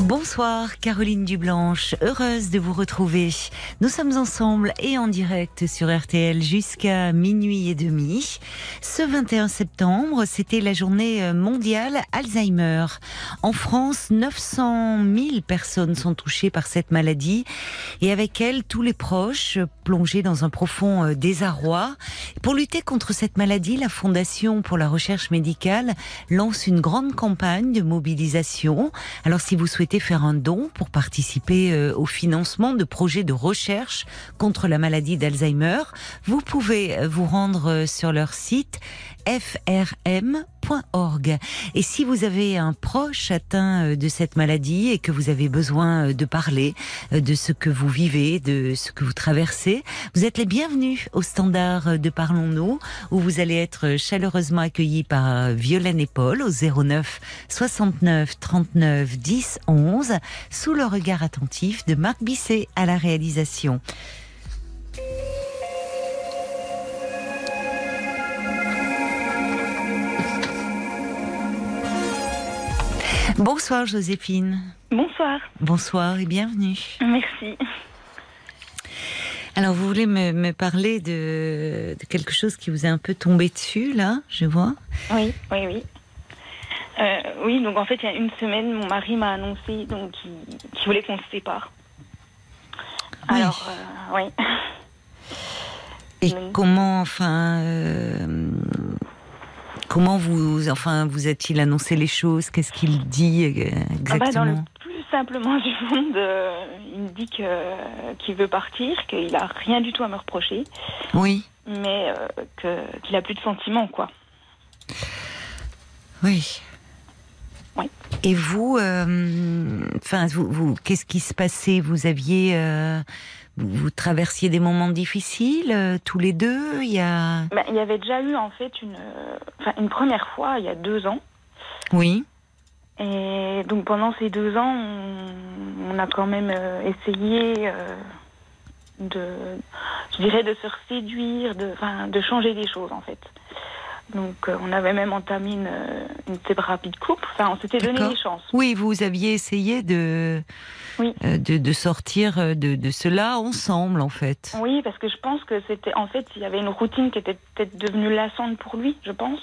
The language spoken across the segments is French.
Bonsoir Caroline Dublanche, heureuse de vous retrouver. Nous sommes ensemble et en direct sur RTL jusqu'à minuit et demi. Ce 21 septembre, c'était la journée mondiale Alzheimer. En France, 900 000 personnes sont touchées par cette maladie et avec elle, tous les proches plongés dans un profond désarroi. Pour lutter contre cette maladie, la Fondation pour la recherche médicale lance une grande campagne de mobilisation. Alors si vous souhaitez faire un don pour participer euh, au financement de projets de recherche contre la maladie d'Alzheimer, vous pouvez vous rendre euh, sur leur site frm.org. Et si vous avez un proche atteint de cette maladie et que vous avez besoin de parler de ce que vous vivez, de ce que vous traversez, vous êtes les bienvenus au standard de Parlons-nous, où vous allez être chaleureusement accueillis par Violaine et Paul au 09 69 39 10 11, sous le regard attentif de Marc Bisset à la réalisation. Bonsoir Joséphine. Bonsoir. Bonsoir et bienvenue. Merci. Alors vous voulez me, me parler de, de, quelque chose qui vous est un peu tombé dessus là, je vois. Oui, oui, oui. Euh, oui, donc en fait il y a une semaine, mon mari m'a annoncé donc qu'il qu voulait qu'on se sépare. Oui. Alors, euh, oui. Et Oui. comment, enfin, euh, comment vous, enfin, vous a-t-il annoncé les choses? Qu'est-ce qu'il dit euh, Ah bah, dans le exactement? plus simplement du monde, euh, il me dit que qu'il veut partir, qu'il a rien du tout à me reprocher, Oui, mais euh, que qu'il a plus de sentiments quoi. oui. Oui. Et vous, euh, enfin, vous, vous qu'est-ce qui se passait? Vous aviez, euh, vous, vous traversiez des moments difficiles euh, tous les deux? Il y a, Bah, il y avait déjà eu en fait une, une première fois il y a deux ans. oui, Et donc pendant ces deux ans, on, on a quand même essayé de, je dirais, de se séduire, de, de changer des choses en fait. Donc euh, on avait même entamé une, euh, une thérapie de couple. Enfin, on s'était donné des chances. oui, vous aviez essayé de, Oui. euh, de, de sortir de, de cela ensemble, en fait. Oui, parce que je pense que c'était, en fait, il y avait une routine qui était peut-être devenue lassante pour lui, je pense.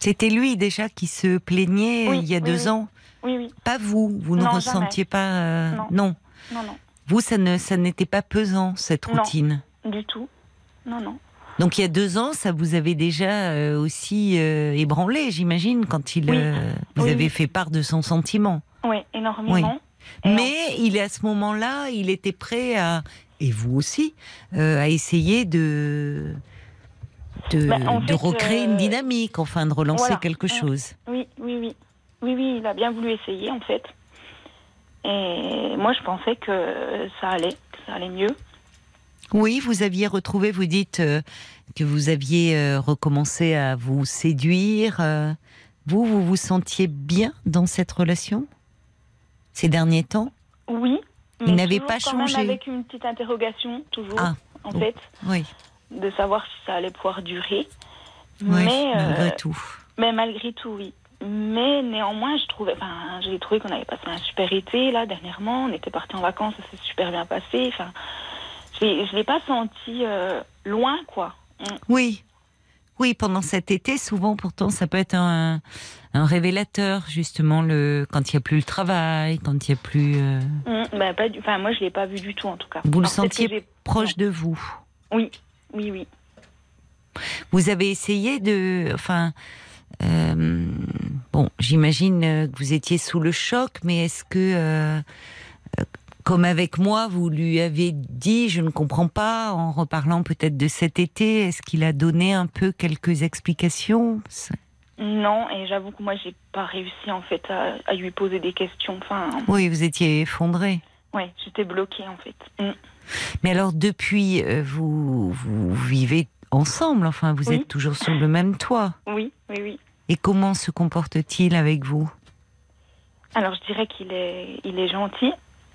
C'était lui déjà qui se plaignait Oui, il y a oui, deux ans. Oui, oui. Pas vous, vous ne Non, ressentiez pas. euh, Non. non. Non, non, Vous, ça ne, ça n'était pas pesant cette Non. routine. du tout. Non, non. Donc il y a deux ans, ça vous avait déjà euh, aussi euh, ébranlé, j'imagine, quand il Oui. euh, vous Oui, avez oui. fait part de son sentiment. Oui, énormément. Mais il est à ce moment-là, il était prêt à, et vous aussi, à essayer de de, Bah, en de fait, recréer une dynamique, enfin de relancer voilà. quelque chose. Oui, oui, oui. Oui, oui, il a bien voulu essayer, en fait. Et moi, je pensais que ça allait, que ça allait mieux. Oui, vous aviez retrouvé, vous dites euh, que vous aviez euh, recommencé à vous séduire. euh. vous, vous vous sentiez bien dans cette relation ces derniers temps? Oui. Il n'avait pas quand même changé. avec une petite interrogation, toujours, Ah, en bon. fait, Oui, de savoir si ça allait pouvoir durer. oui mais, malgré tout. mais malgré tout, oui. Mais néanmoins, je trouvais, enfin, j'ai trouvé qu'on avait passé un super été, là, dernièrement. On était partis en vacances, ça s'est super bien passé. Enfin, je ne l'ai pas senti euh, loin, quoi. Oui, oui, pendant cet été, souvent, pourtant, ça peut être un, un révélateur, justement, le quand il n'y a plus le travail, quand il n'y a plus. euh, Mm, bah, pas du... Enfin, moi, je l'ai pas vu du tout, en tout cas. vous le Alors, sentiez proche de vous. Oui, oui, oui. Vous avez essayé de, enfin, euh, bon, j'imagine que vous étiez sous le choc, mais est-ce que, comme avec moi, vous lui avez dit, je ne comprends pas, en reparlant peut-être de cet été, est-ce qu'il a donné un peu quelques explications? Non, et j'avoue que moi, j'ai pas réussi, en fait, à, à lui poser des questions. Enfin, Oui, vous étiez effondré. ouais, j'étais bloquée, en fait. Mm. Mais alors, depuis, euh, vous, vous vivez ensemble, enfin, vous Oui. êtes toujours sur le même toit. Oui, oui, oui. Et comment se comporte-t-il avec vous? Alors, je dirais qu'il est, il est gentil,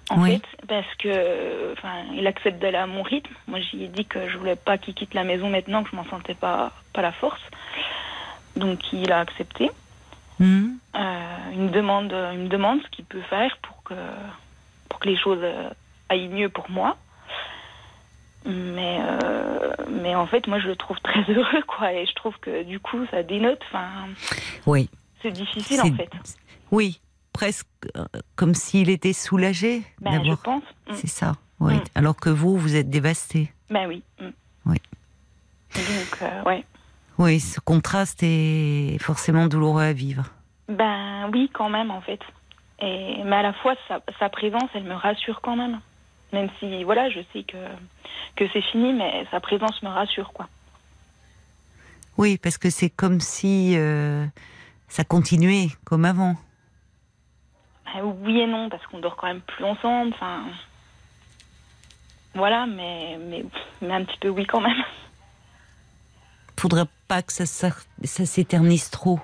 en Oui. fait, parce que, enfin, il accepte d'aller à mon rythme. Moi, j'y ai dit que je voulais pas qu'il quitte la maison maintenant, que je m'en sentais pas, pas la force. Donc, il a accepté. Hmm. Euh, me demande, me demande ce qu'il peut faire pour que, pour que les choses aillent mieux pour moi. Mais, euh, mais en fait, moi, je le trouve très heureux, quoi. Et je trouve que du coup, ça dénote. Enfin, Oui. c'est difficile, en fait. Oui, presque euh, comme s'il était soulagé Ben, je pense. Mm. C'est ça. Oui. Mm. Alors que vous, vous êtes dévasté. Ben oui. mm. Oui. Donc, euh, ouais. Oui, ce contraste est forcément douloureux à vivre. Ben oui, quand même, en fait. Et, mais à la fois, sa, sa présence, elle me rassure quand même. Même si, voilà, je sais que, que c'est fini, mais sa présence me rassure, quoi. Oui, parce que c'est comme si euh, ça continuait comme avant. Oui et non, parce qu'on dort quand même plus ensemble, enfin... Voilà, mais, mais, mais un petit peu oui quand même. Faudrait pas que ça, ça s'éternise trop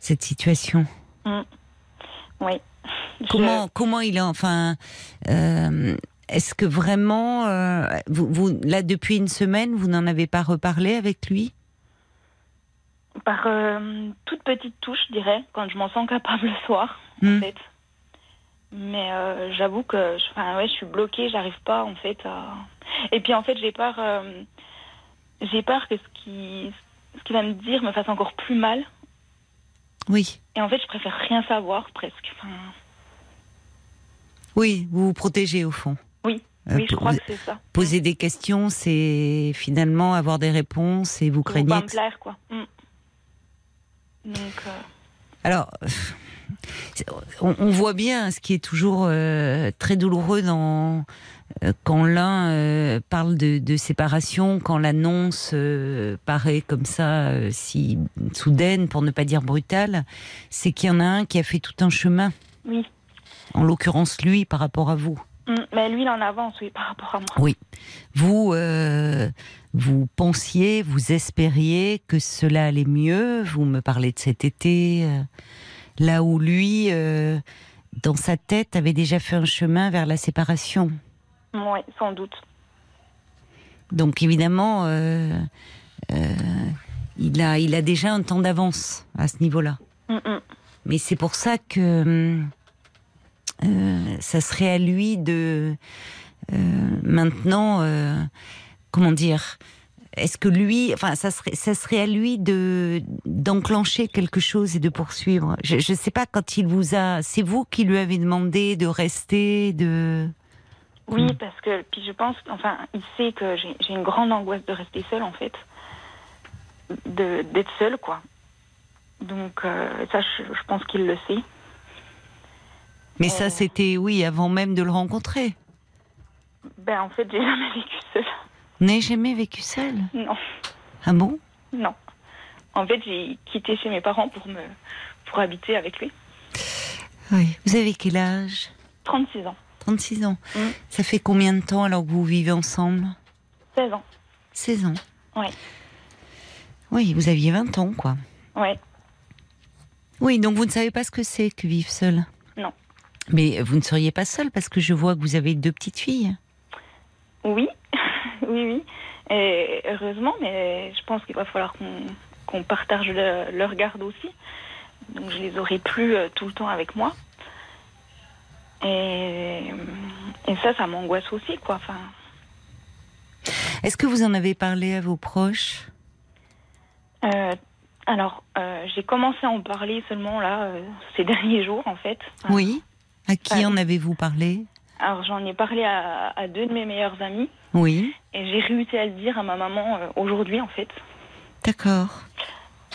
cette situation. Oui. Je- Comment comment il est enfin euh, est-ce que vraiment euh, vous, vous là depuis une semaine vous n'en avez pas reparlé avec lui? Par euh, toute petite touche, je dirais, quand je m'en sens capable le soir, Hmm. en fait. Mais euh, j'avoue que je, ouais, je suis bloquée, j'arrive pas en fait à... Et puis en fait, j'ai peur, euh, j'ai peur que ce qui, ce qu'il va me dire me fasse encore plus mal. Oui. Et en fait, je préfère rien savoir presque. Enfin, Oui, vous vous protégez au fond. Oui, Euh, oui, je crois que c'est ça. Poser des questions, c'est finalement avoir des réponses et vous craignez. pas me plaire, quoi. Mm. Donc, euh, Alors, on, on voit bien ce qui est toujours euh, très douloureux dans euh, quand l'un euh, parle de, de séparation, quand l'annonce euh, paraît comme ça, euh, si soudaine, pour ne pas dire brutale, c'est qu'il y en a un qui a fait tout un chemin. oui. En l'occurrence, lui, par rapport à vous. Mm. Mais lui, il en avance, oui, par rapport à moi. Vous, euh, vous pensiez, vous espériez que cela allait mieux? Vous me parlez de cet été, euh, là où lui, euh, dans sa tête, avait déjà fait un chemin vers la séparation. Oui, sans doute. Donc évidemment, euh, euh, il a, il a déjà un temps d'avance à ce niveau-là. Mm, mm. Mais c'est pour ça que hum, ça serait à lui de euh, maintenant, euh, comment dire, est-ce que lui, enfin, ça serait, ça serait à lui de d'enclencher quelque chose et de poursuivre. Je ne sais pas quand il vous a, c'est vous qui lui avez demandé de rester, de. Oui, Mm. parce que puis je pense, enfin, il sait que j'ai j'ai une grande angoisse de rester seule en fait, de d'être seule quoi. Donc euh, ça, je, je pense qu'il le sait. Mais ça, c'était oui avant même de le rencontrer. Ben en fait, j'ai jamais vécu seule. N'avez jamais vécu seul Non, Ah bon? Non. En fait, j'ai quitté chez mes parents pour me pour habiter avec lui. Oui. Vous avez quel âge? 36 ans, 36 ans. Mm. Ça fait combien de temps alors que vous vivez ensemble? 16 ans. 16 ans. Ouais. Oui, vous aviez 20 ans, quoi. Ouais. Oui, donc vous ne savez pas ce que c'est que vivre seul. Mais vous ne seriez pas seul parce que je vois que vous avez deux petites filles. Oui, oui, oui. Et heureusement, mais je pense qu'il va falloir qu'on qu'on partage le- leur garde aussi. Donc je les aurai plus euh, tout le temps avec moi. Et, et ça, ça m'angoisse aussi, quoi. Enfin, Est-ce que vous en avez parlé à vos proches? Euh, alors, euh, j'ai commencé à en parler seulement là euh, ces derniers jours, en fait. Oui. À qui Ouais. en avez-vous parlé? Alors j'en ai parlé à, à deux de mes meilleurs amis Oui. et j'ai réussi à le dire à ma maman euh, aujourd'hui, en fait. D'accord.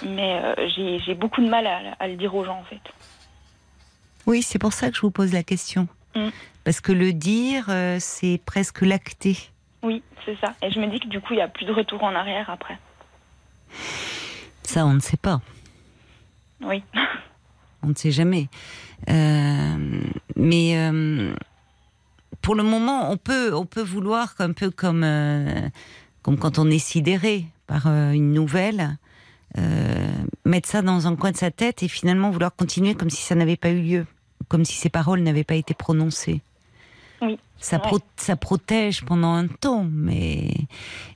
Mais euh, j'ai beaucoup de mal à, à le dire aux gens, en fait. Oui, c'est pour ça que je vous pose la question. Mm. Parce que le dire, euh, c'est presque l'acter. Oui, c'est ça. Et je me dis que du coup, il n'y a plus de retour en arrière après. Ça, on ne sait pas. Oui. On ne sait jamais. Euh, mais euh, pour le moment, on peut, on peut vouloir un peu comme, euh, comme quand on est sidéré par une nouvelle. Mettre ça dans un coin de sa tête et finalement vouloir continuer comme si ça n'avait pas eu lieu, comme si ces paroles n'avaient pas été prononcées. Oui. Ça, pro- ça protège pendant un temps, mais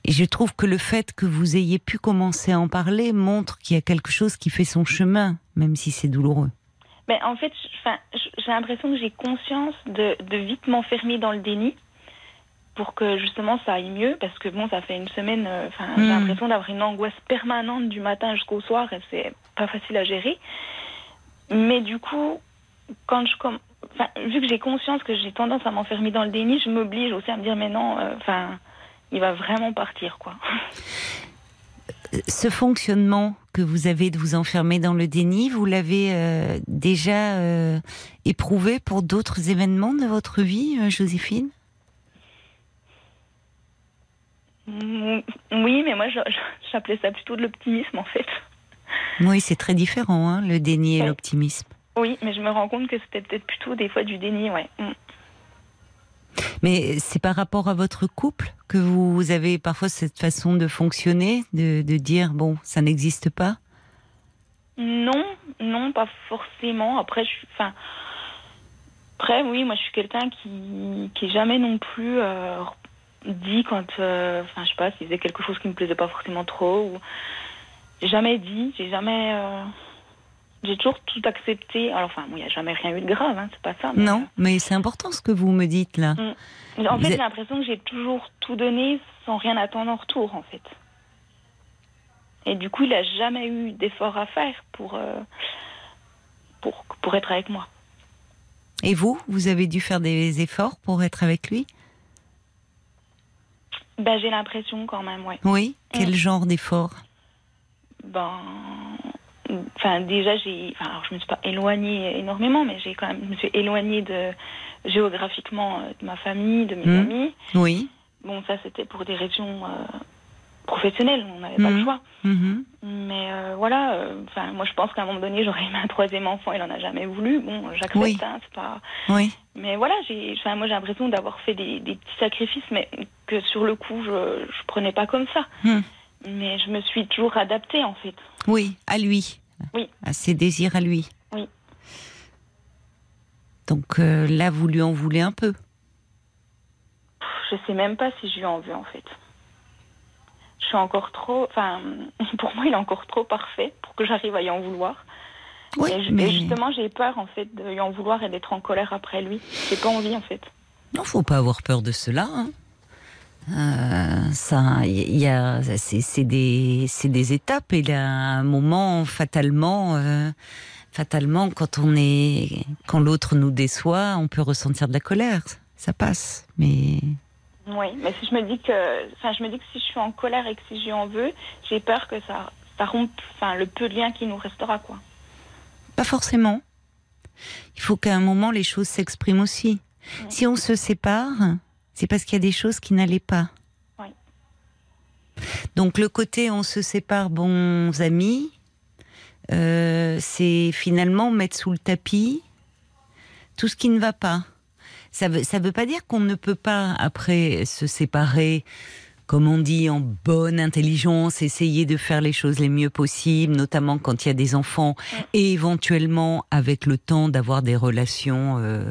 et je trouve que le fait que vous ayez pu commencer à en parler montre qu'il y a quelque chose qui fait son chemin, même si c'est douloureux. Ben, en fait, j'ai l'impression que j'ai conscience de, de vite m'enfermer dans le déni pour que justement ça aille mieux parce que bon, ça fait une semaine, euh, j'ai Hmm. l'impression d'avoir une angoisse permanente du matin jusqu'au soir et c'est pas facile à gérer. Mais du coup, quand je comme, enfin, vu que j'ai conscience que j'ai tendance à m'enfermer dans le déni, je m'oblige aussi à me dire mais non, euh, enfin, il va vraiment partir quoi. Ce fonctionnement que vous avez de vous enfermer dans le déni, vous l'avez euh, déjà euh, éprouvé pour d'autres événements de votre vie, Joséphine? Mm, Oui, mais moi j'appelais ça plutôt de l'optimisme en fait. Oui, c'est très différent, hein, le déni et Ouais. l'optimisme. Oui, mais je me rends compte que c'était peut-être plutôt des fois du déni, ouais. Mm. Mais c'est par rapport à votre couple que vous avez parfois cette façon de fonctionner, de, de dire bon, ça n'existe pas? Non, non, pas forcément. Après, je suis, enfin, après, oui, moi, je suis quelqu'un qui, qui est jamais non plus euh, dit quand, euh, enfin, je sais pas, s'il faisait quelque chose qui me plaisait pas forcément trop ou j'ai jamais dit, j'ai jamais, euh, j'ai toujours tout accepté. Alors, enfin, bon, il n'y a jamais rien eu de grave, hein, c'est pas ça. mais, Non, mais c'est important ce que vous me dites là. euh, en Vous fait, êtes- j'ai l'impression que j'ai toujours tout donné sans rien attendre en retour, en fait. Et du coup, il a jamais eu d'effort à faire pour, euh, pour, pour être avec moi. Et vous, vous avez dû faire des efforts pour être avec lui? Ben, j'ai l'impression quand même, ouais. Oui. Quel Mm. genre d'efforts Ben, enfin, déjà, j'ai, enfin, alors, je me suis pas éloignée énormément, mais j'ai quand même, je me suis éloignée de géographiquement euh, de ma famille, de mes Mm. amis. Oui. Bon, ça, c'était pour des raisons euh, professionnelles, on n'avait pas le choix. Mhm. Mais euh, voilà, euh, enfin, moi, je pense qu'à un moment donné, j'aurais aimé un troisième enfant, il en a jamais voulu. Bon, j'accepte, Oui. hein, c'est pas. Oui. Mais voilà, j'ai, enfin, moi, j'ai l'impression d'avoir fait des, des petits sacrifices, mais que sur le coup, je, je prenais pas comme ça. Mais je me suis toujours adaptée, en fait. Oui, à lui. Oui. À ses désirs à lui. Oui. Donc euh, là, vous lui en voulez un peu. Je sais même pas si je lui en veux, en fait. Je suis encore trop. Enfin, pour moi, il est encore trop parfait pour que j'arrive à y en vouloir. Oui, et, je- mais et justement, j'ai peur, en fait, de lui en vouloir et d'être en colère après lui. J'ai pas envie, en fait. non, faut pas avoir peur de cela. hein. Euh, ça, il y a, c'est des, c'est des étapes et il y a un moment fatalement, euh, fatalement, quand on est, quand l'autre nous déçoit, on peut ressentir de la colère. Ça passe, mais Oui, mais si je me dis que, enfin, je me dis que si je suis en colère et que si je lui en veux, j'ai peur que ça, ça rompe, enfin, le peu de lien qui nous restera, quoi. Pas forcément. Il faut qu'à un moment les choses s'expriment aussi. Si on se sépare, c'est parce qu'il y a des choses qui n'allaient pas. Oui. Donc le côté on se sépare bons amis, euh, c'est finalement mettre sous le tapis tout ce qui ne va pas. Ça veut, ça veut pas dire qu'on ne peut pas après se séparer, comme on dit, en bonne intelligence, essayer de faire les choses les mieux possibles, notamment quand il y a des enfants, et éventuellement avec le temps d'avoir des relations euh,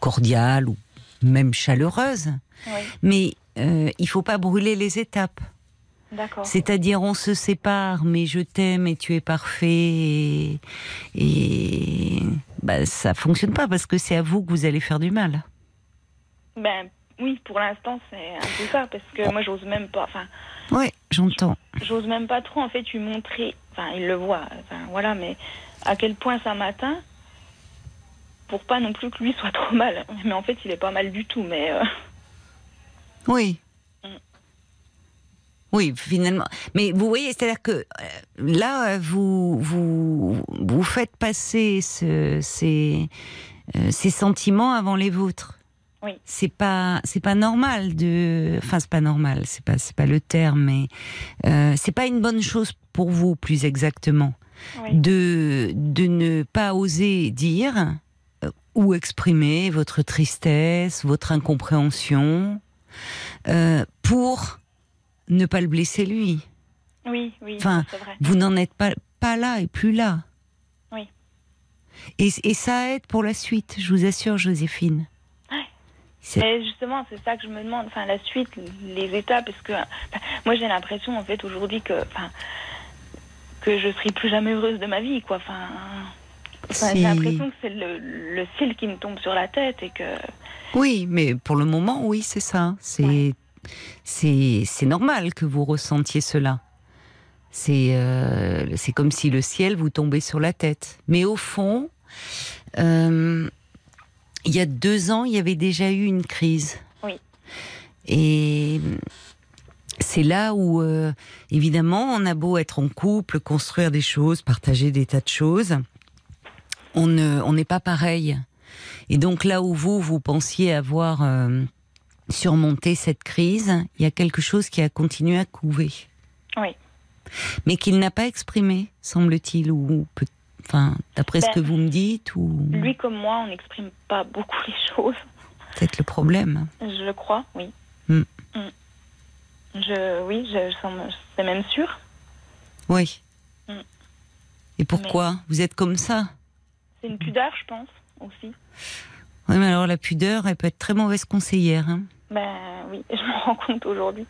cordiales ou même chaleureuses. Oui, Mais euh, il faut pas brûler les étapes. C'est-à-dire, on se sépare, mais je t'aime et tu es parfait. Et, et bah, ça fonctionne pas parce que c'est à vous que vous allez faire du mal. Ben, oui, pour l'instant, c'est un peu ça, parce que moi, j'ose même pas, enfin, Oui, j'entends. j'ose même pas trop, en fait, lui montrer, enfin, il le voit, enfin, voilà, mais à quel point ça m'atteint, pour pas non plus que lui soit trop mal. Mais en fait, il est pas mal du tout, mais. euh, Oui. Mm. Oui, finalement. Mais vous voyez, c'est-à-dire que euh, là, vous, vous, vous faites passer ce- ces, euh, ces sentiments avant les vôtres. Oui. C'est pas, c'est pas normal de, enfin c'est pas normal, c'est pas, c'est pas le terme, mais euh, c'est pas une bonne chose pour vous, plus exactement, oui. de de ne pas oser dire ou exprimer votre tristesse, votre incompréhension, euh, pour ne pas le blesser lui. Oui, oui, Enfin, vrai. Vous n'en êtes pas, pas là et plus là. Oui. Et, et ça aide pour la suite, je vous assure, Joséphine. Ouais. C'est- Mais justement, c'est ça que je me demande. Enfin, la suite, les étapes, parce que enfin, moi, j'ai l'impression, en fait, aujourd'hui que, enfin, que je serai plus jamais heureuse de ma vie, quoi. Enfin, enfin, Si- j'ai l'impression que c'est le, le ciel qui me tombe sur la tête et que. Oui, mais pour le moment, oui, c'est ça. C'est Ouais. c'est normal que vous ressentiez cela. C'est euh, c'est comme si le ciel vous tombait sur la tête. Mais au fond, euh, il y a deux ans, il y avait déjà eu une crise. Oui. Et c'est là où, euh, évidemment, on a beau être en couple, construire des choses, partager des tas de choses, on ne, on n'est pas pareil. Et donc là où vous, vous pensiez avoir euh, surmonté cette crise, il y a quelque chose qui a continué à couver. Oui. Mais qu'il n'a pas exprimé, semble-t-il, ou peut- enfin, d'après ce Ben, que vous me dites, ou Lui comme moi, on n'exprime pas beaucoup les choses. peut-être le problème. Je le crois, oui. Hmm. Mm. Je, oui, je, je- c'est même sûr. Oui. Mm. Et pourquoi? Vous êtes comme ça C'est une pudeur, je pense, aussi. Oui, mais alors la pudeur, elle peut être très mauvaise conseillère. hein. Ben oui, je me rends compte aujourd'hui.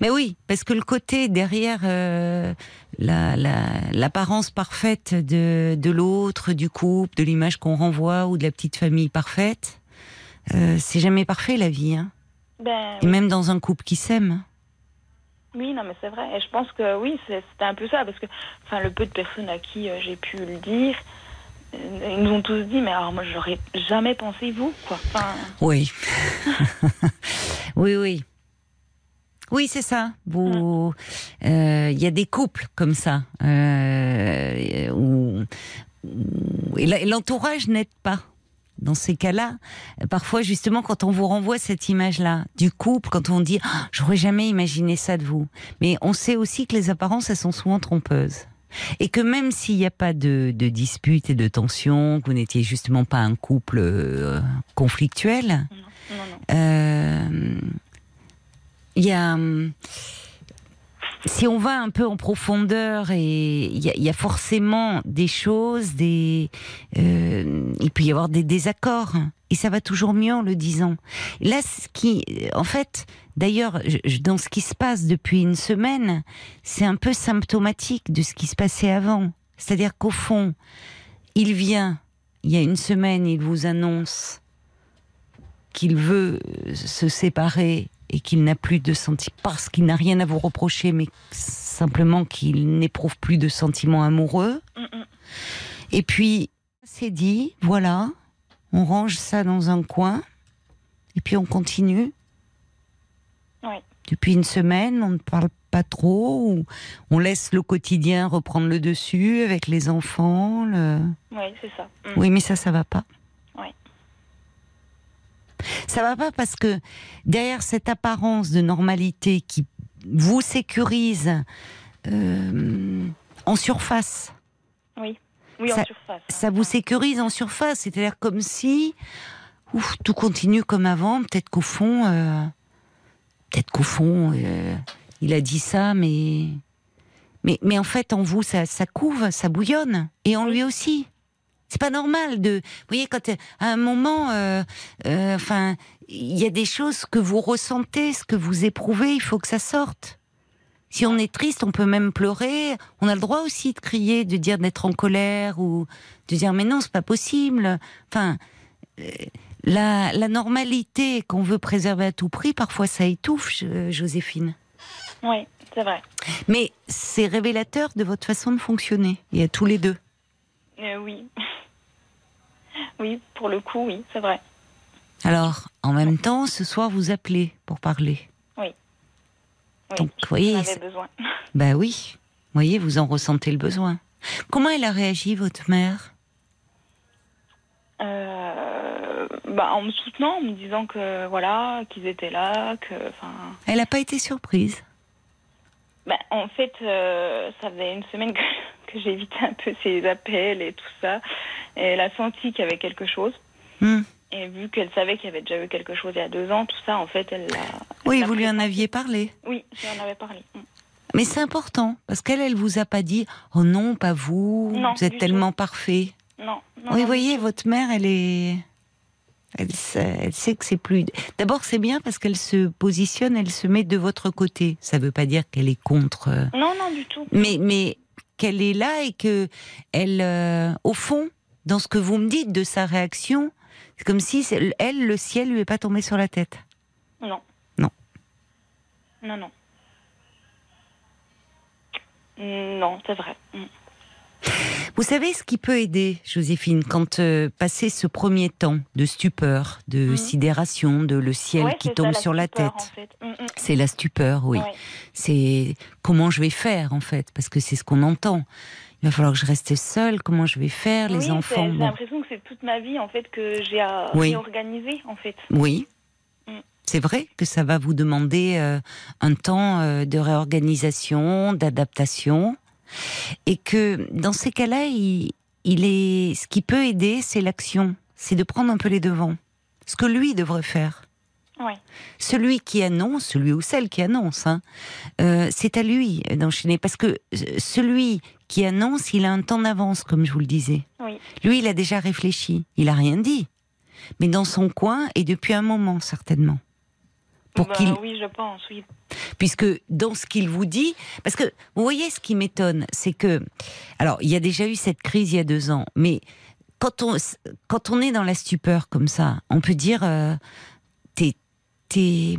Mais oui, parce que le côté derrière euh, la- la- l'apparence parfaite de, de l'autre, du couple, de l'image qu'on renvoie ou de la petite famille parfaite, euh, c'est jamais parfait la vie. Hein. Ben, Et même dans un couple qui s'aime. Oui, non, mais c'est vrai. Et je pense que oui, c'est- c'était un peu ça, parce que enfin, le peu de personnes à qui euh, j'ai pu le dire, ils nous ont tous dit, mais alors moi, j'aurais jamais pensé vous, quoi. Enfin, Oui. oui, oui. Oui, c'est ça. Vous, euh, il y a des couples comme ça euh, où, l'entourage n'aide pas. Dans ces cas-là, parfois justement, quand on vous renvoie cette image-là du couple, quand on dit Ah, j'aurais jamais imaginé ça de vous, mais on sait aussi que les apparences elles sont souvent trompeuses. Et que même s'il n'y a pas de, de dispute et de tension, que vous n'étiez justement pas un couple euh, conflictuel, euh, il y a. hum, Si on va un peu en profondeur, et il y, a- il y a forcément des choses, des, euh, il peut y avoir des désaccords, et ça va toujours mieux en le disant. Là, ce qui, en fait, d'ailleurs, dans ce qui se passe depuis une semaine, c'est un peu symptomatique de ce qui se passait avant. C'est-à-dire qu'au fond, il vient, il y a une semaine, il vous annonce qu'il veut euh, se séparer et qu'il n'a plus de sentiments, parce qu'il n'a rien à vous reprocher, mais simplement qu'il n'éprouve plus de sentiments amoureux. Mm, mm. Et puis, c'est dit, voilà, on range ça dans un coin, et puis on continue. Oui. Depuis une semaine, on ne parle pas trop, ou on laisse le quotidien reprendre le dessus avec les enfants. le- Oui, c'est ça. Mm. oui, mais ça, ça va pas. Oui. Ça va pas parce que derrière cette apparence de normalité qui vous sécurise euh, en surface, Oui, oui, en Ça- surface. hein. ça vous sécurise en surface, c'est-à-dire comme si ouf, tout continue comme avant. Peut-être qu'au fond, euh, peut-être qu'au fond, euh, il a dit ça, mais mais mais en fait, en vous, ça, ça couve, ça bouillonne, et en lui aussi. C'est pas normal de. Vous voyez, quand à un moment, euh, enfin, il y a des choses que vous ressentez, ce que vous éprouvez, il faut que ça sorte. Si on est triste, on peut même pleurer. On a le droit aussi de crier, de dire d'être en colère ou de dire mais non, c'est pas possible. Enfin, euh, la, la normalité qu'on veut préserver à tout prix, parfois ça étouffe, Jo- Joséphine. Oui, c'est vrai. Mais c'est révélateur de votre façon de fonctionner. Et à tous les deux. Euh, oui. oui, pour le coup, oui, c'est vrai. Alors, en même temps, ce soir, vous appelez pour parler. Oui, Donc, voyez, avais c'est- besoin. Bah oui. Vous voyez, vous en ressentez le besoin. Comment elle a réagi, votre mère? Euh, bah, en me soutenant, en me disant que voilà, qu'ils étaient là, que, enfin, Elle n'a pas été surprise? bah, en fait, euh, ça faisait une semaine que, que j'évitais un peu ses appels et tout ça, et elle a senti qu'il y avait quelque chose. Hmm. Et vu qu'elle savait qu'il y avait déjà eu quelque chose il y a deux ans, tout ça, en fait, elle l'a. Oui, vous lui en aviez parlé. Oui, j'en avais parlé. Mm. Mais c'est important, parce qu'elle, elle vous a pas dit « Oh non, pas vous, Non, vous êtes tellement parfait Non. non Oui, non, vous voyez, votre mère, elle est... Elle sait, elle sait que c'est plus... D'abord, c'est bien parce qu'elle se positionne, elle se met de votre côté. Ça veut pas dire qu'elle est contre... euh, Non, non, du tout. mais mais qu'elle est là et que elle euh, au fond dans ce que vous me dites de sa réaction c'est comme si elle le ciel lui est pas tombé sur la tête Non. Non. Non, non. Non, c'est vrai. Mm. vous savez ce qui peut aider Joséphine quand euh, passer ce premier temps de stupeur de Mhm. sidération de le ciel Ouais, qui tombe ça, sur la tête? en fait. Mm, mm. c'est la stupeur oui Ouais. c'est comment je vais faire en fait? Parce que c'est ce qu'on entend il va falloir que je reste seule comment je vais faire les Oui, enfants J'ai bon. l'impression que c'est toute ma vie en fait que j'ai à Oui. réorganiser en fait. Oui. Mm. C'est vrai que ça va vous demander euh, un temps euh, de réorganisation, d'adaptation, et que dans ces cas-là, il, il est, ce qui peut aider, c'est l'action, c'est de prendre un peu les devants. Ce que lui devrait faire. Ouais. Celui qui annonce, celui ou celle qui annonce, hein, euh, c'est à lui d'enchaîner, parce que celui qui annonce, il a un temps d'avance, comme je vous le disais. Oui. Lui, il a déjà réfléchi, il a rien dit, mais dans son coin et depuis un moment certainement. Pour Bah qu'il, Oui, je pense, oui. puisque dans ce qu'il vous dit, parce que vous voyez, ce qui m'étonne, c'est que, alors, il y a déjà eu cette crise il y a deux ans, mais quand on quand on est dans la stupeur comme ça, on peut dire, euh, t'es t'es,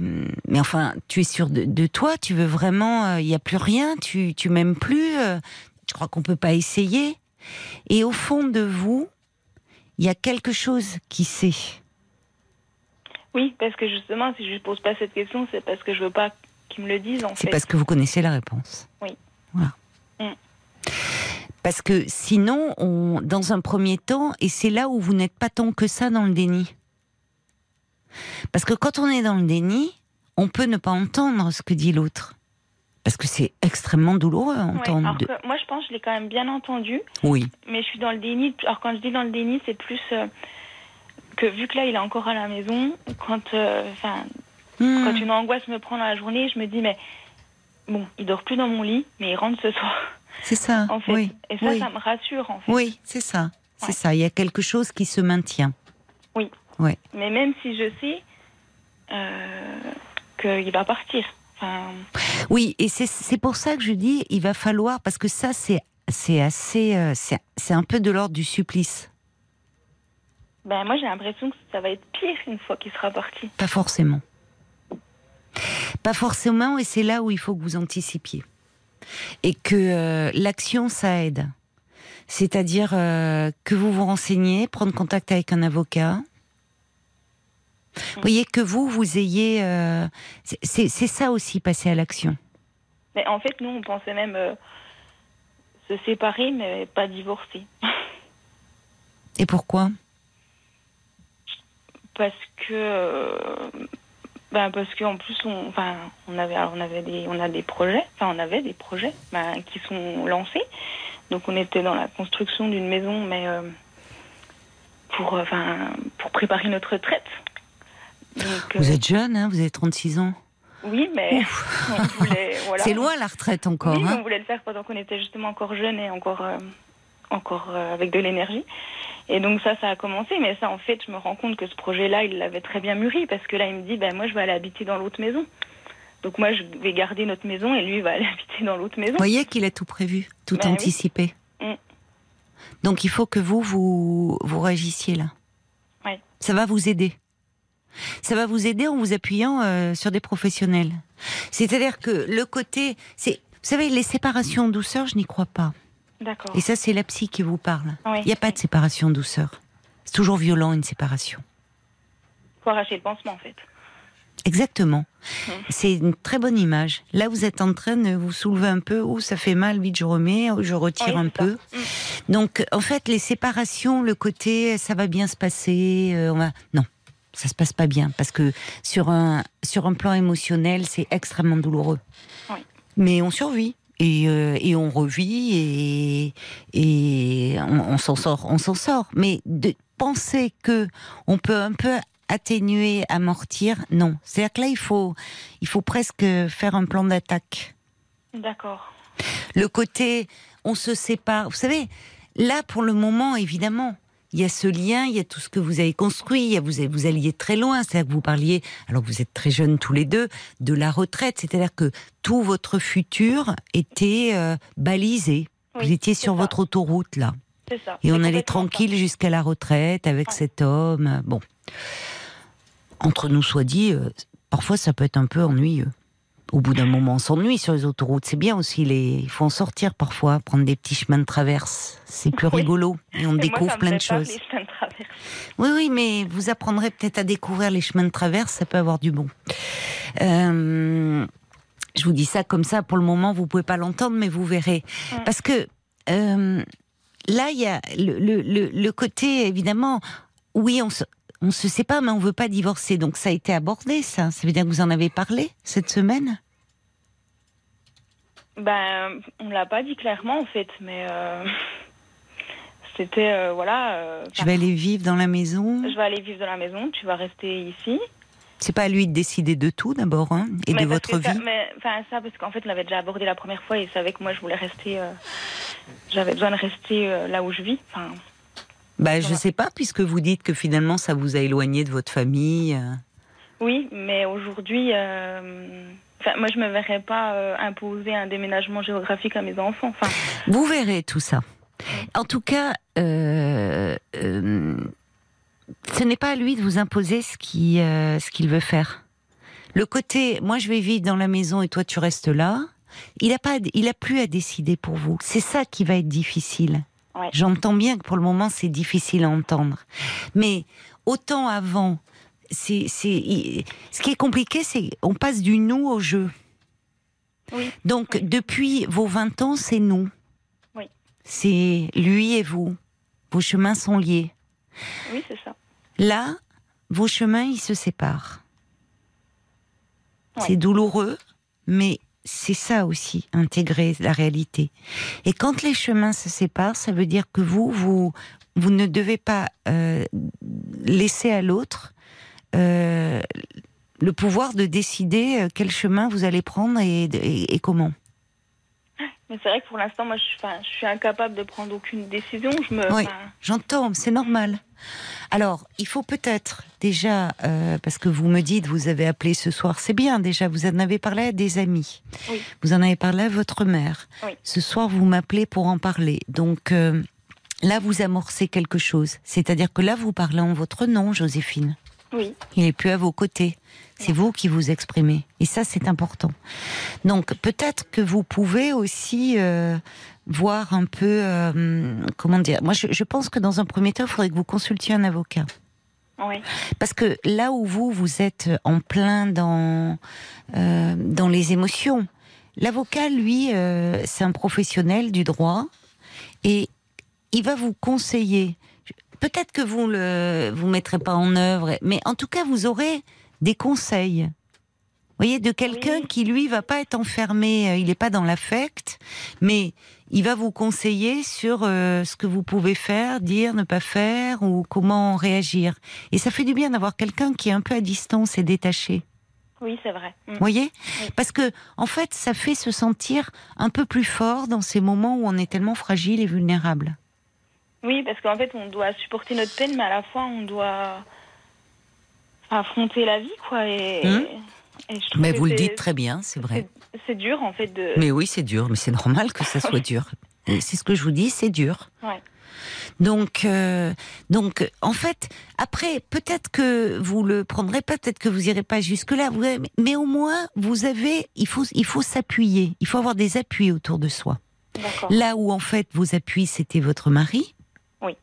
mais enfin, tu es sûr de, de toi, tu veux vraiment, euh, il y a plus rien, tu tu m'aimes plus, euh, crois qu'on peut pas essayer, et au fond de vous, il y a quelque chose qui sait. Oui, parce que justement, si je pose pas cette question, c'est parce que je veux pas qu'ils me le disent en C'est parce que vous connaissez la réponse. Oui. Voilà. Mm. Parce que sinon, on, dans un premier temps, et c'est là où vous n'êtes pas tant que ça dans le déni. Parce que quand on est dans le déni, on peut ne pas entendre ce que dit l'autre. Parce que c'est extrêmement douloureux à Ouais, entendre. alors que moi, je pense que je l'ai quand même bien entendu, Oui. mais je suis dans le déni. Alors quand je dis dans le déni, c'est plus euh, que vu que là, il est encore à la maison, quand, euh, Hmm. quand une angoisse me prend dans la journée, je me dis mais bon, il dort plus dans mon lit, mais il rentre ce soir. C'est ça. En fait, oui. et ça, oui. ça me rassure en fait. Oui, c'est ça. C'est Ouais. ça. Il y a quelque chose qui se maintient. Mais même si je sais euh, qu'il va partir. Enfin, Oui, et c'est- pour ça que je dis, il va falloir, parce que ça, c'est assez, euh, c'est c'est un peu de l'ordre du supplice. ben moi, j'ai l'impression que ça va être pire une fois qu'il sera parti. Pas forcément. Pas forcément, et c'est là où il faut que vous anticipiez. Et que euh, l'action, ça aide. C'est-à-dire euh, que vous vous renseignez, prendre contact avec un avocat. Vous voyez que vous, vous ayez... euh, c'est- ça aussi, passer à l'action. Mais en fait, nous, on pensait même euh, se séparer, mais pas divorcer. Et pourquoi? Parce que euh, ben parce qu'en plus on enfin on avait alors, on avait des on a des projets enfin on avait des projets ben, qui sont lancés donc on était dans la construction d'une maison mais euh, pour enfin pour préparer notre retraite donc Vous euh, êtes jeune, hein, vous avez 36 ans. oui mais on voulait voilà C'est loin la retraite encore. oui, hein. on voulait le faire pendant qu'on était justement encore jeune et encore, euh, encore euh, avec de l'énergie. Et donc ça, ça a commencé. Mais ça, en fait, je me rends compte que ce projet-là, il l'avait très bien mûri parce que là, il me dit, ben moi, je vais aller habiter dans l'autre maison. Donc moi, je vais garder notre maison et lui, il va aller habiter dans l'autre maison. Vous voyez qu'il a tout prévu, tout Ben oui. anticipé. Mm. Donc il faut que vous, vous, vous réagissiez là. Ouais. Ça va vous aider. Ça va vous aider en vous appuyant euh, sur des professionnels. C'est-à-dire que le côté, c'est, vous savez, les séparations en douceur, je n'y crois pas. D'accord. Et ça, c'est la psy qui vous parle. Oui. Il n'y a pas de séparation en douceur. C'est toujours violent une séparation. Faut arracher le pansement, en fait. Exactement. Mm. C'est une très bonne image. Là, vous êtes en train de vous soulever un peu. Ouh, ça fait mal, vite je remets, ou je retire Oui, un peu. Donc, en fait, les séparations, le côté ça va bien se passer, euh, on va... non, ça se passe pas bien parce que sur un sur un plan émotionnel, c'est extrêmement douloureux. Oui. Mais on survit. Et, euh, et on revit et, et on, on s'en sort, on s'en sort. Mais de penser que on peut un peu atténuer, amortir, non. C'est-à-dire que là, il faut, il faut presque faire un plan d'attaque. D'accord. Le côté, on se sépare. Vous savez, là, pour le moment, évidemment, il y a ce lien, il y a tout ce que vous avez construit, il y a, vous, vous alliez très loin, c'est-à-dire que vous parliez, alors que vous êtes très jeunes tous les deux, de la retraite, c'est-à-dire que tout votre futur était euh, balisé. Oui, vous étiez sur ça. votre autoroute, là. Ça. Et on allait tranquille jusqu'à la retraite avec cet homme. Bon. Entre nous soit dit, euh, parfois ça peut être un peu ennuyeux. Au bout d'un moment, on s'ennuie sur les autoroutes. C'est bien aussi, les... il faut en sortir parfois, prendre des petits chemins de traverse. C'est plus Oui. rigolo et on Et moi, découvre ça me plein de choses. les chemins de traverse. Oui, oui, mais vous apprendrez peut-être à découvrir les chemins de traverse, ça peut avoir du bon. Euh, je vous dis ça comme ça, pour le moment, vous pouvez pas l'entendre, mais vous verrez. Mm. Parce que euh, là, il y a le, le- le- le côté, évidemment, oui, on se, on se sépare, mais on veut pas divorcer. Donc ça a été abordé, ça. Ça veut dire que vous en avez parlé cette semaine? Ben, on l'a pas dit clairement en fait, mais euh, c'était euh, voilà. euh, Je vais aller vivre dans la maison. je vais aller vivre dans la maison, tu vas rester ici. C'est pas à lui de décider de tout, d'abord, hein, et Mais de votre que ça- vie. mais enfin ça parce qu'en fait on l'avait déjà abordé la première fois et il savait que moi je voulais rester. J'avais besoin de rester là où je vis. Enfin, Bah, je Voilà. sais pas, puisque vous dites que finalement ça vous a éloigné de votre famille. euh. oui, mais aujourd'hui, euh, enfin moi je me verrais pas euh, imposer un déménagement géographique à mes enfants. Enfin, Vous verrez tout ça. En tout cas, euh, ce n'est pas à lui de vous imposer ce qu'il ce qu'il veut faire. Le côté, moi je vais vivre dans la maison et toi tu restes là. Il a pas, il a plus à décider pour vous. C'est ça qui va être difficile. Ouais. J'entends bien que pour le moment c'est difficile à entendre, mais autant avant, c'est, ce qui est compliqué, c'est on passe du nous au jeu. oui, Donc, Oui. depuis vos 20 ans, c'est nous. Oui. C'est lui et vous. Vos chemins sont liés. oui c'est ça. Là, vos chemins, ils se séparent. Ouais. C'est douloureux, mais c'est ça aussi, intégrer la réalité. Et quand les chemins se séparent, ça veut dire que vous, vous, vous ne devez pas euh, laisser à l'autre euh, le pouvoir de décider euh, quel chemin vous allez prendre et, et- et comment. Mais c'est vrai que pour l'instant, moi, je, suis- enfin, je suis incapable de prendre aucune décision. Je me, Oui. J'entends, c'est normal. Alors, il faut peut-être déjà, euh, parce que vous me dites, vous avez appelé ce soir, c'est bien déjà, vous en avez parlé à des amis. Oui. Vous en avez parlé à votre mère. Oui. Ce soir, vous m'appelez pour en parler. Donc, euh, là, vous amorcez quelque chose. C'est-à-dire que là, vous parlez en votre nom, Joséphine. Oui, Il n'est plus à vos côtés. C'est vous qui vous exprimez. Et ça, c'est important. Donc, peut-être que vous pouvez aussi euh, voir un peu, euh, comment dire. Moi, je, je pense que dans un premier temps, il faudrait que vous consultiez un avocat. oui, Parce que là où vous, vous êtes en plein dans, euh, dans les émotions, l'avocat, lui, c'est un professionnel du droit et il va vous conseiller. Peut-être que vous le vous mettrez pas en œuvre, mais en tout cas, vous aurez des conseils. Vous voyez, de quelqu'un Oui. qui, lui, va pas être enfermé, euh, il n'est pas dans l'affect, mais il va vous conseiller sur euh, ce que vous pouvez faire, dire, ne pas faire, ou comment réagir. Et ça fait du bien d'avoir quelqu'un qui est un peu à distance et détaché. oui, c'est vrai. Mm. Vous voyez Oui. Parce que, en fait, ça fait se sentir un peu plus fort dans ces moments où on est tellement fragile et vulnérable. Oui, parce qu'en fait, on doit supporter notre peine, mais à la fois, on doit affronter la vie, quoi. Et, Hum. et je trouve Mais vous le dites très bien, c'est vrai. c'est- dur, en fait, de. Mais oui, c'est dur, mais c'est normal que ça soit dur. C'est ce que je vous dis, c'est dur. Ouais. Donc, euh, donc, en fait, après, peut-être que vous le prendrez pas, peut-être que vous irez pas jusque là, vous- mais au moins, vous avez, il faut, il faut s'appuyer, il faut avoir des appuis autour de soi. D'accord. Là où en fait vos appuis c'était votre mari. Oui.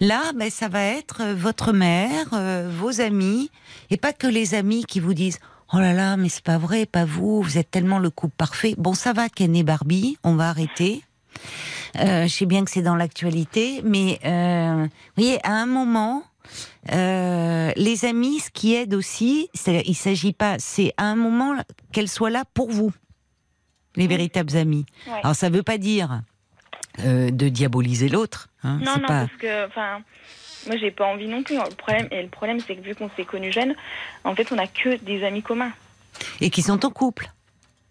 Là, ben, ça va être euh, votre mère, euh, vos amis, et pas que les amis qui vous disent Oh là là, mais c'est pas vrai, pas vous, vous êtes tellement le couple parfait. Bon, ça va, Ken et Barbie, on va arrêter. Euh, je sais bien que c'est dans l'actualité, mais euh, vous voyez, à un moment, euh, les amis, ce qui aide aussi, c'est, il s'agit pas, c'est à un moment qu'elles soient là pour vous, les véritables amis. Ouais. Alors ça veut pas dire euh, de diaboliser l'autre. Hein, non, non, pas. parce que, enfin, moi, j'ai pas envie non plus. hein. Le problème, et le problème, c'est que vu qu'on s'est connus jeunes, en fait, on a que des amis communs. Et qui sont en couple.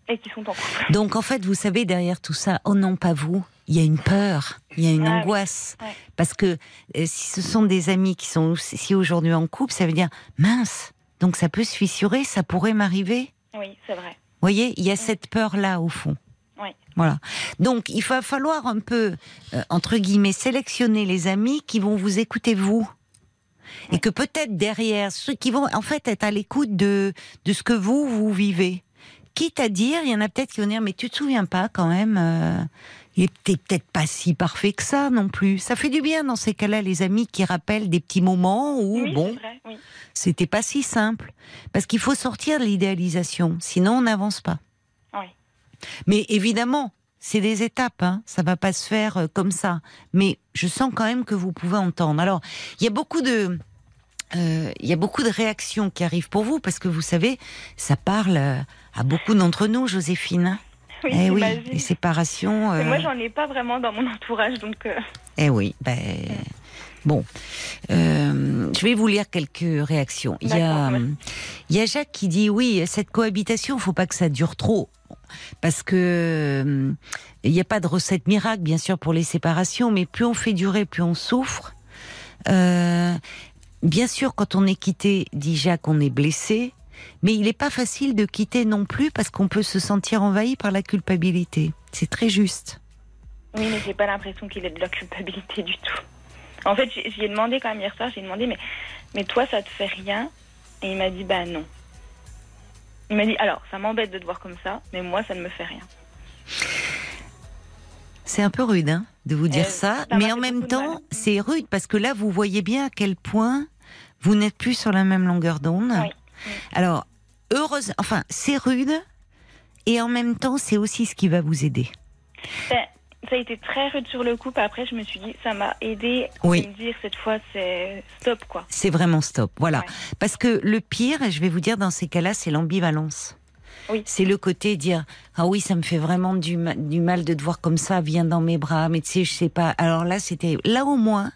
Et qui sont en couple. Donc en fait, vous savez, derrière tout ça, oh non, pas vous, il y a une peur, il y a une Ah angoisse. Ouais. Parce que euh, si ce sont des amis qui sont aussi aujourd'hui en couple, ça veut dire, mince, donc ça peut se fissurer, ça pourrait m'arriver? Oui, c'est vrai. Vous voyez, il y a cette peur-là au fond. Oui. Voilà. Donc, il va falloir un peu, euh, entre guillemets, sélectionner les amis qui vont vous écouter vous. Et que peut-être derrière, ceux qui vont en fait être à l'écoute de, de ce que vous, vous vivez. Quitte à dire, il y en a peut-être qui vont dire, mais tu te souviens pas quand même, euh, il peut-être pas si parfait que ça non plus. Ça fait du bien dans ces cas-là, les amis qui rappellent des petits moments où, oui, bon. Oui. c'était pas si simple. Parce qu'il faut sortir de l'idéalisation, sinon on n'avance pas. Mais évidemment, c'est des étapes, hein. ça va pas se faire euh, comme ça. Mais je sens quand même que vous pouvez entendre. Alors, il y a beaucoup de, euh, il y a beaucoup de réactions qui arrivent pour vous parce que vous savez, ça parle euh, à beaucoup d'entre nous, Joséphine. Oui, eh oui, les séparations. Mais euh, moi, j'en ai pas vraiment dans mon entourage, donc. euh, eh oui, ben. Bon, Euh, je vais vous lire quelques réactions. Il y, a, ouais. il y a Jacques qui dit oui, cette cohabitation, faut pas que ça dure trop, parce que euh, il n'y a pas de recette miracle, bien sûr, pour les séparations, mais plus on fait durer, plus on souffre. Euh, bien sûr, quand on est quitté, dit Jacques, on est blessé, mais il n'est pas facile de quitter non plus parce qu'on peut se sentir envahi par la culpabilité. C'est très juste. Oui, mais j'ai pas l'impression qu'il ait de la culpabilité du tout. En fait, j'y ai demandé quand même hier soir, j'ai demandé, mais, mais toi, ça te fait rien? Et il m'a dit, bah non. Il m'a dit, alors, ça m'embête de te voir comme ça, mais moi, ça ne me fait rien. C'est un peu rude hein, de vous dire Euh, ça, ça m'a mais en même temps, c'est rude parce que là, vous voyez bien à quel point vous n'êtes plus sur la même longueur d'onde. Oui. Alors, heureuse, enfin, c'est rude et en même temps, c'est aussi ce qui va vous aider. Ben, ça a été très rude sur le coup, après, je me suis dit, ça m'a aidé Oui. à me dire, cette fois, c'est stop, quoi. C'est vraiment stop. Voilà. Ouais. Parce que le pire, je vais vous dire dans ces cas-là, c'est l'ambivalence. Oui. C'est le côté dire ah oui ça me fait vraiment du, ma- du mal de te voir comme ça viens dans mes bras mais tu sais je sais pas alors là c'était là au moins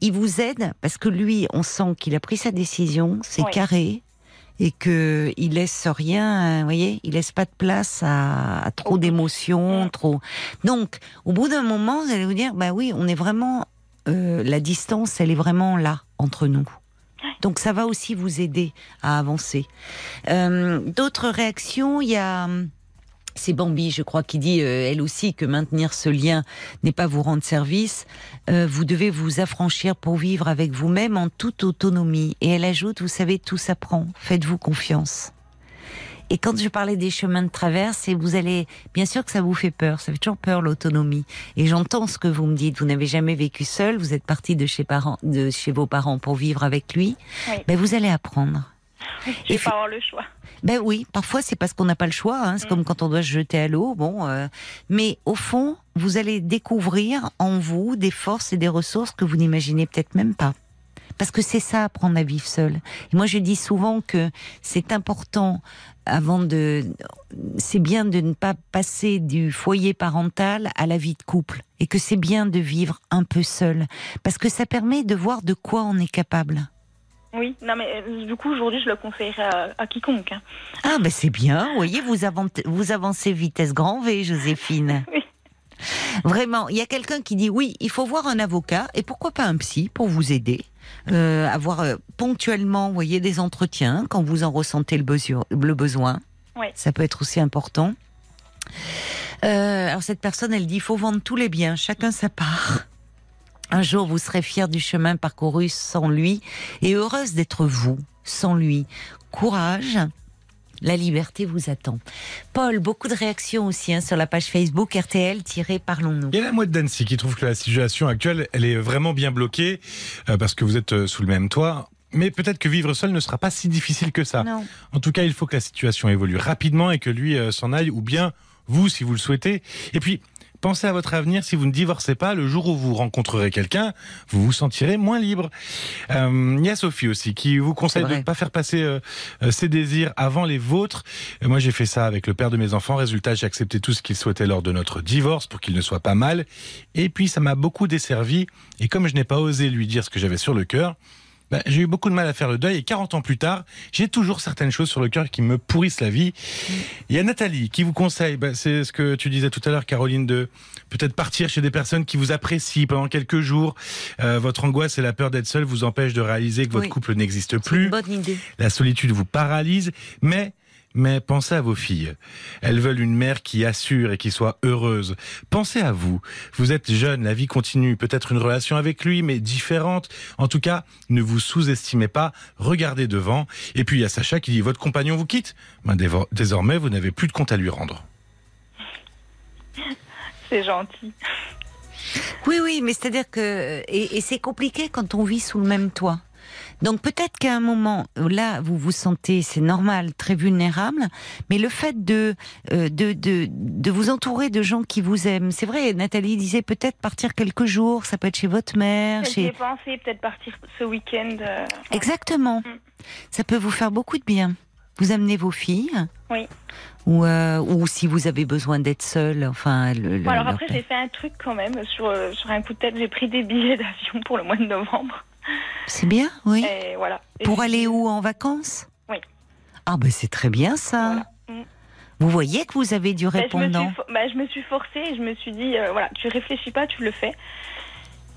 il vous aide parce que lui on sent qu'il a pris sa décision c'est Oui. carré et que il laisse rien vous voyez il laisse pas de place à, à trop d'émotions trop. Donc au bout d'un moment vous allez vous dire bah oui on est vraiment euh, la distance elle est vraiment là entre nous. Donc ça va aussi vous aider à avancer. Euh, D'autres réactions, il y a hum, c'est Bambi, je crois, qui dit euh, elle aussi que maintenir ce lien n'est pas vous rendre service. Euh, vous devez vous affranchir pour vivre avec vous-même en toute autonomie. Et elle ajoute, vous savez, tout s'apprend. Faites-vous confiance. Et quand je parlais des chemins de traverse, et vous allez, bien sûr que ça vous fait peur, ça fait toujours peur l'autonomie. Et j'entends ce que vous me dites. Vous n'avez jamais vécu seul, vous êtes parti de chez parents, de chez vos parents pour vivre avec lui. Oui. Ben vous allez apprendre. Je vais pas avoir le choix. Ben oui, parfois c'est parce qu'on n'a pas le choix. Hein. C'est Mm. comme quand on doit se jeter à l'eau. Bon, euh, mais au fond, vous allez découvrir en vous des forces et des ressources que vous n'imaginez peut-être même pas. Parce que c'est ça, apprendre à vivre seul. Et moi, je dis souvent que c'est important, avant de, c'est bien de ne pas passer du foyer parental à la vie de couple, et que c'est bien de vivre un peu seul, parce que ça permet de voir de quoi on est capable. Oui, non, mais euh, du coup, aujourd'hui, je le conseillerais à, à quiconque. hein. Ah ben c'est bien, vous voyez, vous, avancez, vous avancez vitesse grand V, Joséphine. Oui. Vraiment, il y a quelqu'un qui dit oui, il faut voir un avocat et pourquoi pas un psy pour vous aider. Euh, avoir euh, ponctuellement, vous voyez, des entretiens quand vous en ressentez le, besoin. le besoin. Oui. Ça peut être aussi important. Euh, alors cette personne, elle dit, il faut vendre tous les biens, chacun sa part. Un jour, vous serez fier du chemin parcouru sans lui et heureuse d'être vous sans lui. Courage. La liberté vous attend. Paul, beaucoup de réactions aussi hein, sur la page Facebook RTL-Parlons-nous. Il y a la mouette d'Annecy qui trouve que la situation actuelle, elle est vraiment bien bloquée euh, parce que vous êtes euh, sous le même toit. Mais peut-être que vivre seul ne sera pas si difficile que ça. Non. En tout cas, il faut que la situation évolue rapidement et que lui euh, s'en aille, ou bien vous, si vous le souhaitez. Et puis, pensez à votre avenir. Si vous ne divorcez pas, le jour où vous rencontrerez quelqu'un, vous vous sentirez moins libre. Euh, Il y a Sophie aussi qui vous conseille de ne pas faire passer euh, euh, ses désirs avant les vôtres. Moi, j'ai fait ça avec le père de mes enfants. Résultat, j'ai accepté tout ce qu'il souhaitait lors de notre divorce pour qu'il ne soit pas mal. Et puis, ça m'a beaucoup desservi. Et comme je n'ai pas osé lui dire ce que j'avais sur le cœur, Ben, j'ai eu beaucoup de mal à faire le deuil et 40 ans plus tard, j'ai toujours certaines choses sur le cœur qui me pourrissent la vie. Il y a Nathalie qui vous conseille, ben, c'est ce que tu disais tout à l'heure Caroline, de peut-être partir chez des personnes qui vous apprécient pendant quelques jours. Euh, votre angoisse et la peur d'être seul vous empêchent de réaliser que votre Oui. couple n'existe plus. bonne idée. La solitude vous paralyse, mais mais pensez à vos filles. Elles veulent une mère qui assure et qui soit heureuse. Pensez à vous. Vous êtes jeune, la vie continue. Peut-être une relation avec lui, mais différente. En tout cas, ne vous sous-estimez pas. Regardez devant. Et puis il y a Sacha qui dit votre compagnon vous quitte. Ben, désormais, vous n'avez plus de compte à lui rendre. C'est gentil. Oui, oui, mais c'est-à-dire que et, et c'est compliqué quand on vit sous le même toit. Donc peut-être qu'à un moment, là, vous vous sentez, c'est normal, très vulnérable, mais le fait de, euh, de, de, de vous entourer de gens qui vous aiment, c'est vrai, Nathalie disait peut-être partir quelques jours, ça peut être chez votre mère, chez... pensé peut-être partir ce week-end. euh, Exactement. Mm. Ça peut vous faire beaucoup de bien. Vous amenez vos filles. Oui. Ou, euh, ou si vous avez besoin d'être seul, enfin. Le, alors après, j'ai fait un truc quand même sur, sur un coup de tête. J'ai pris des billets d'avion pour le mois de novembre. C'est bien, oui. Et voilà. Pour aller où en vacances? Oui. Ah ben c'est très bien ça. Voilà. Mm. Vous voyez que vous avez du Bah, je, me répondant. bah, je me suis forcée et je me suis dit, euh, voilà, tu réfléchis pas, tu le fais.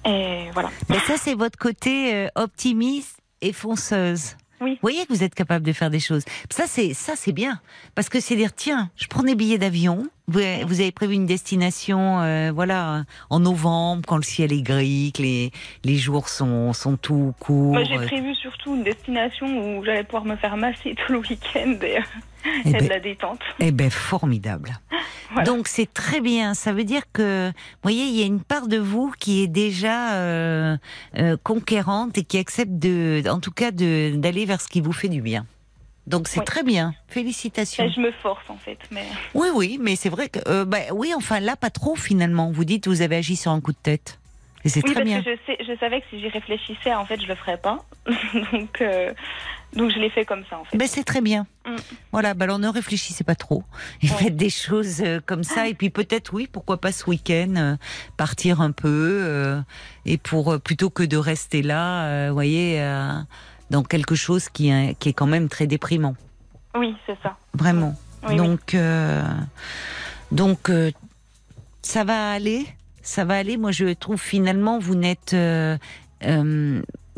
Et voilà. Mais ça c'est votre côté euh, optimiste et fonceuse. Oui. Vous voyez que vous êtes capable de faire des choses. Ça c'est ça c'est bien parce que c'est dire tiens, je prends des billets d'avion. Vous, vous avez prévu une destination, euh, voilà, en novembre quand le ciel est gris, que les les jours sont sont tout courts. Moi, j'ai euh, prévu surtout une destination où j'allais pouvoir me faire masser tout le week-end et, euh, eh et ben, de la détente. Eh ben formidable. Voilà. Donc c'est très bien. Ça veut dire que, vous voyez, il y a une part de vous qui est déjà euh, euh, conquérante et qui accepte de, en tout cas, de d'aller vers ce qui vous fait du bien. Donc c'est Oui. très bien. Félicitations. Et je me force en fait, mais Oui, oui, mais c'est vrai que, euh, bah, oui, enfin là, pas trop finalement. Vous dites, vous avez agi sur un coup de tête. Et c'est oui, très parce bien. que je, sais, je savais que si j'y réfléchissais, en fait, je le ferais pas. donc, euh, donc je l'ai fait comme ça en fait. Ben, c'est très bien. Mm. Voilà, ben alors ne réfléchissez pas trop. Et Ouais. faites des choses euh, comme ça. Et puis peut-être, oui, pourquoi pas ce week-end, partir un peu. et pour, plutôt que de rester là, vous voyez, dans quelque chose qui, est- qui est quand même très déprimant. Oui, c'est ça. Vraiment. Oui, oui. donc, euh, donc euh, ça va aller. Ça va aller. Moi, je trouve finalement, vous n'êtes. euh,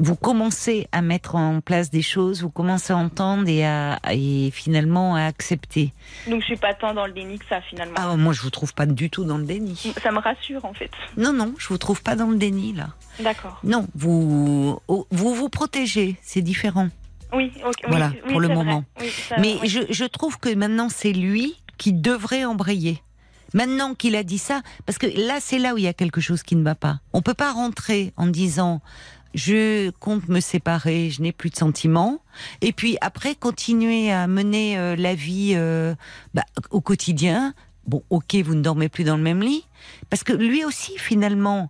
vous commencez à mettre en place des choses, vous commencez à entendre et, à, et finalement à accepter. Donc je suis pas tant dans le déni que ça finalement. Ah, moi, je vous trouve pas du tout dans le déni. Ça me rassure en fait. Non, non, je vous trouve pas dans le déni là. D'accord. Non, vous vous vous protégez, c'est différent. Oui, ok. oui, Voilà, oui, pour le moment. Oui, ça- Mais je, je trouve que maintenant c'est lui qui devrait embrayer. Maintenant qu'il a dit ça, parce que là c'est là où il y a quelque chose qui ne va pas. On peut pas rentrer en disant je compte me séparer, je n'ai plus de sentiments, et puis après continuer à mener euh, la vie euh, bah, au quotidien. Bon, ok, vous ne dormez plus dans le même lit, parce que lui aussi finalement,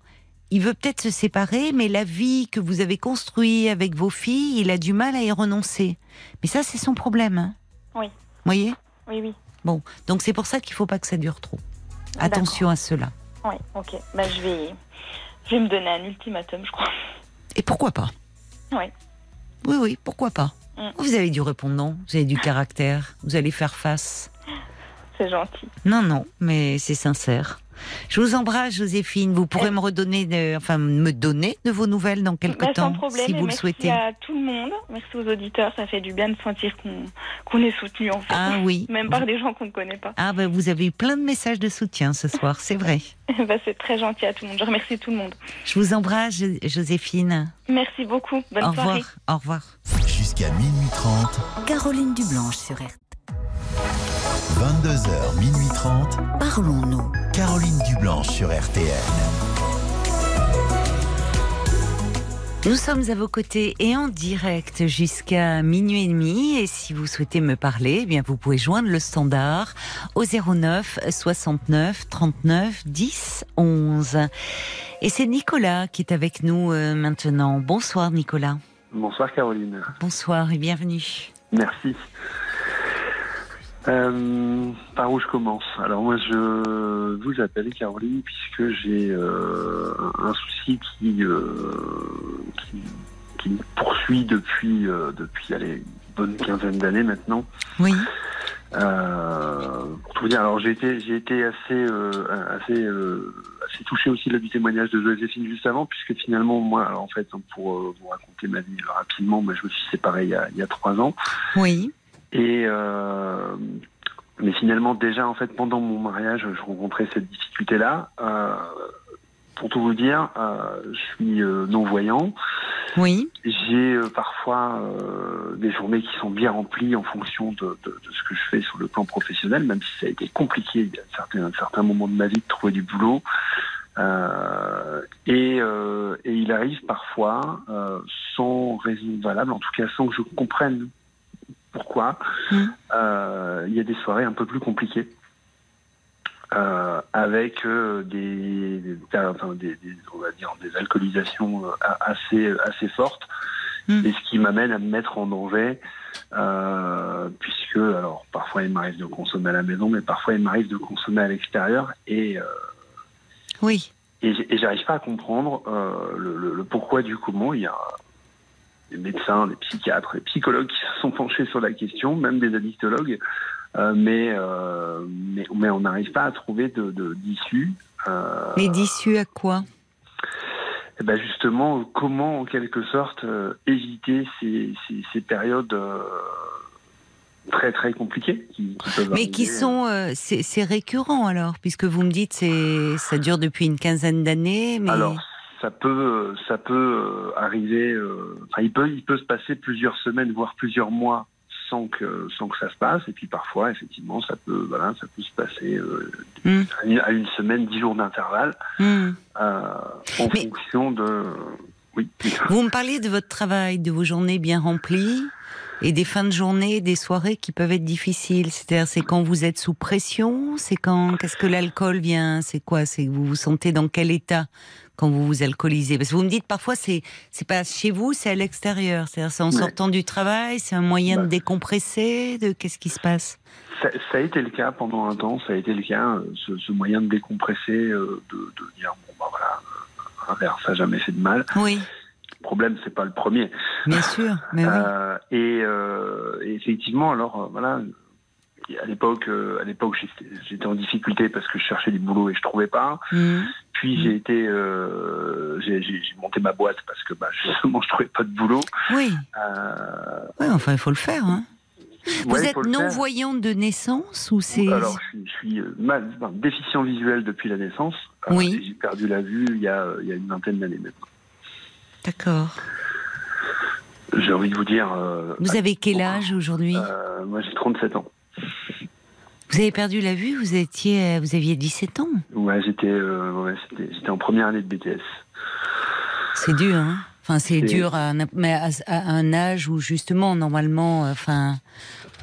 il veut peut-être se séparer, mais la vie que vous avez construite avec vos filles, il a du mal à y renoncer. Mais ça, c'est son problème. hein. Oui. Vous voyez? Oui, oui. Bon, donc c'est pour ça qu'il faut pas que ça dure trop. Attention à cela. Oui, ok. Bah, je vais, je vais me donner un ultimatum, je crois. Et pourquoi pas Oui. Oui, oui, pourquoi pas Mm. Vous avez du répondant, vous avez du caractère, vous allez faire face. C'est gentil. Non, non, mais c'est sincère. Je vous embrasse, Joséphine. Vous pourrez me redonner, de, enfin, me donner de vos nouvelles dans quelques Bah, temps, problème. si vous le merci souhaitez. à tout le monde. Merci aux auditeurs. Ça fait du bien de sentir qu'on est soutenu en fait. Ah oui. Même par des gens qu'on ne connaît pas. Ah ben, vous avez eu plein de messages de soutien ce soir, c'est vrai. Bah, c'est très gentil à tout le monde. Je remercie tout le monde. Je vous embrasse, Jo- Joséphine. Merci beaucoup. Bonne Au soirée. revoir. Au revoir. Jusqu'à minuit 30, Caroline Dublanche sur RT. 22h, minuit 30. Parlons-nous. Caroline Dublanche sur RTL. Nous sommes à vos côtés et en direct jusqu'à minuit et demi. Et si vous souhaitez me parler, eh bien vous pouvez joindre le standard au 09 69 39 10 11. Et c'est Nicolas qui est avec nous euh, maintenant. Bonsoir Nicolas. Bonsoir Caroline. Bonsoir et bienvenue. Merci. Euh, par où je commence Alors moi je vous appelle Caroline puisque j'ai euh, un souci qui, euh, qui, qui me poursuit depuis, euh, depuis allez, une bonne quinzaine d'années maintenant. Oui. Euh, pour tout vous dire, alors j'ai été, j'ai été assez, euh, assez, euh, assez touché aussi là, du témoignage de Joséphine juste avant, puisque finalement, moi, alors, en fait, pour vous raconter ma vie rapidement, moi, je me suis séparé il y a, il y a trois ans. Oui. Et euh, mais finalement, déjà, en fait, pendant mon mariage, je rencontrais cette difficulté-là. Euh, pour tout vous dire, euh, je suis euh, non-voyant. Oui. J'ai euh, parfois euh, des journées qui sont bien remplies en fonction de, de- de ce que je fais sur le plan professionnel, même si ça a été compliqué a certains, un certain moment de ma vie de trouver du boulot. Euh, et, euh, et il arrive parfois, euh, sans raison valable, en tout cas sans que je comprenne pourquoi, Mm. euh, il y a des soirées un peu plus compliquées. Euh, avec euh, des, des- enfin, des- des- on va dire des alcoolisations euh, assez assez fortes Mm. et ce qui m'amène à me mettre en danger puisque alors parfois il m'arrive de consommer à la maison mais parfois il m'arrive de consommer à l'extérieur et Oui. et j'arrive pas à comprendre le, le- le pourquoi du comment. Il y a des médecins, des psychiatres, des psychologues qui se sont penchés sur la question, même des addictologues, euh, mais, euh, mais mais on n'arrive pas à trouver de de- d'issue. Euh, Mais d'issue à quoi? Eh ben justement, comment en quelque sorte euh, éviter ces, ces, ces périodes euh, très très compliquées qui, qui peuvent Mais qui sont, euh, c'est c'est récurrent alors, puisque vous me dites c'est, ça dure depuis une quinzaine d'années, mais Alors, ça peut, ça peut euh, arriver. euh, Enfin, il peut, il peut se passer plusieurs semaines, voire plusieurs mois, sans que, sans que ça se passe. Et puis parfois, effectivement, ça peut, voilà, ça peut se passer euh, Hmm. à, une, à une semaine, dix jours d'intervalle, Hmm. euh, en Mais- fonction de. Oui. vous me parlez de votre travail, de vos journées bien remplies et des fins de journée, des soirées qui peuvent être difficiles. C'est-à-dire, c'est quand vous êtes sous pression, c'est quand, qu'est-ce que l'alcool vient, c'est quoi, c'est vous vous sentez dans quel état quand vous vous alcoolisez Parce que vous me dites parfois c'est c'est pas chez vous, c'est à l'extérieur. C'est-à-dire, c'est en Ouais. sortant du travail, c'est un moyen Bah. de décompresser. De qu'est-ce qui se passe? Ça, ça a été le cas pendant un temps, ça a été le cas, euh, ce, ce moyen de décompresser, euh, de, de dire bon bah voilà, euh, un verre ça jamais fait de mal. Oui, Le problème c'est pas le premier. bien sûr. Mais oui. Euh, et, euh, effectivement, alors euh, voilà, à l'époque, euh, à l'époque, j'étais- en difficulté parce que je cherchais du boulot et je trouvais pas. Hmm. Puis j'ai été, euh, j'ai monté ma boîte parce que bah, justement, je trouvais pas de boulot. Oui. Euh, Oui, enfin, il faut le faire. Hein. Vous ouais, êtes non-voyant de naissance ou c'est Alors, je suis, je suis mal, déficient visuel depuis la naissance. Oui. J'ai perdu la vue il y a, il y a une vingtaine d'années maintenant. D'accord. J'ai envie de vous dire, euh, Vous avez quel âge aujourd'hui? moi j'ai 37 ans. Vous avez perdu la vue Vous étiez, vous aviez 17 ans. Ouais, j'étais, euh, ouais, j'étais en première année de BTS. C'est dur, hein Enfin, c'est dur, à un, mais à, à un âge où justement, normalement, euh, enfin,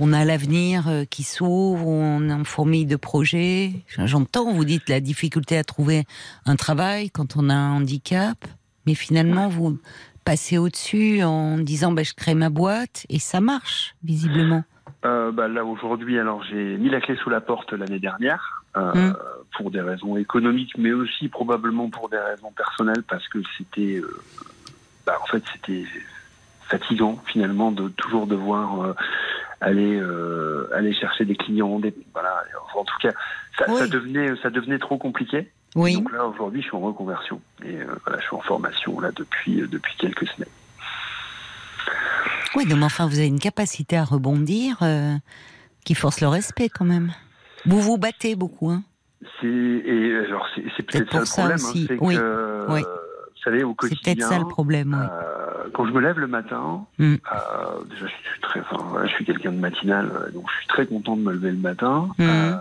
on a l'avenir euh, qui s'ouvre, on est en fourmille de projets. J'entends, vous dites la difficulté à trouver un travail quand on a un handicap, mais finalement, vous passez au-dessus en disant, bah, je crée ma boîte et ça marche, visiblement. Euh, bah, là aujourd'hui, alors j'ai mis la clé sous la porte l'année dernière euh, Mm. pour des raisons économiques, mais aussi probablement pour des raisons personnelles parce que c'était, euh, bah, en fait, c'était fatigant finalement de toujours devoir euh, aller euh, aller chercher des clients, des voilà. En tout cas, ça, Oui. ça devenait ça devenait trop compliqué. Oui. Donc là aujourd'hui, je suis en reconversion et euh, voilà, je suis en formation là depuis depuis quelques semaines. Oui, donc enfin, vous avez une capacité à rebondir euh, qui force le respect quand même. Vous vous battez beaucoup, hein C'est c'est c'est peut-être ça ça le problème, aussi, hein, c'est oui, que oui. vous savez au C'est quotidien. peut-être ça le problème, oui. euh, quand je me lève le matin, Mm. euh, déjà je suis très, enfin, voilà, je suis quelqu'un de matinal, donc je suis très content de me lever le matin. Mm.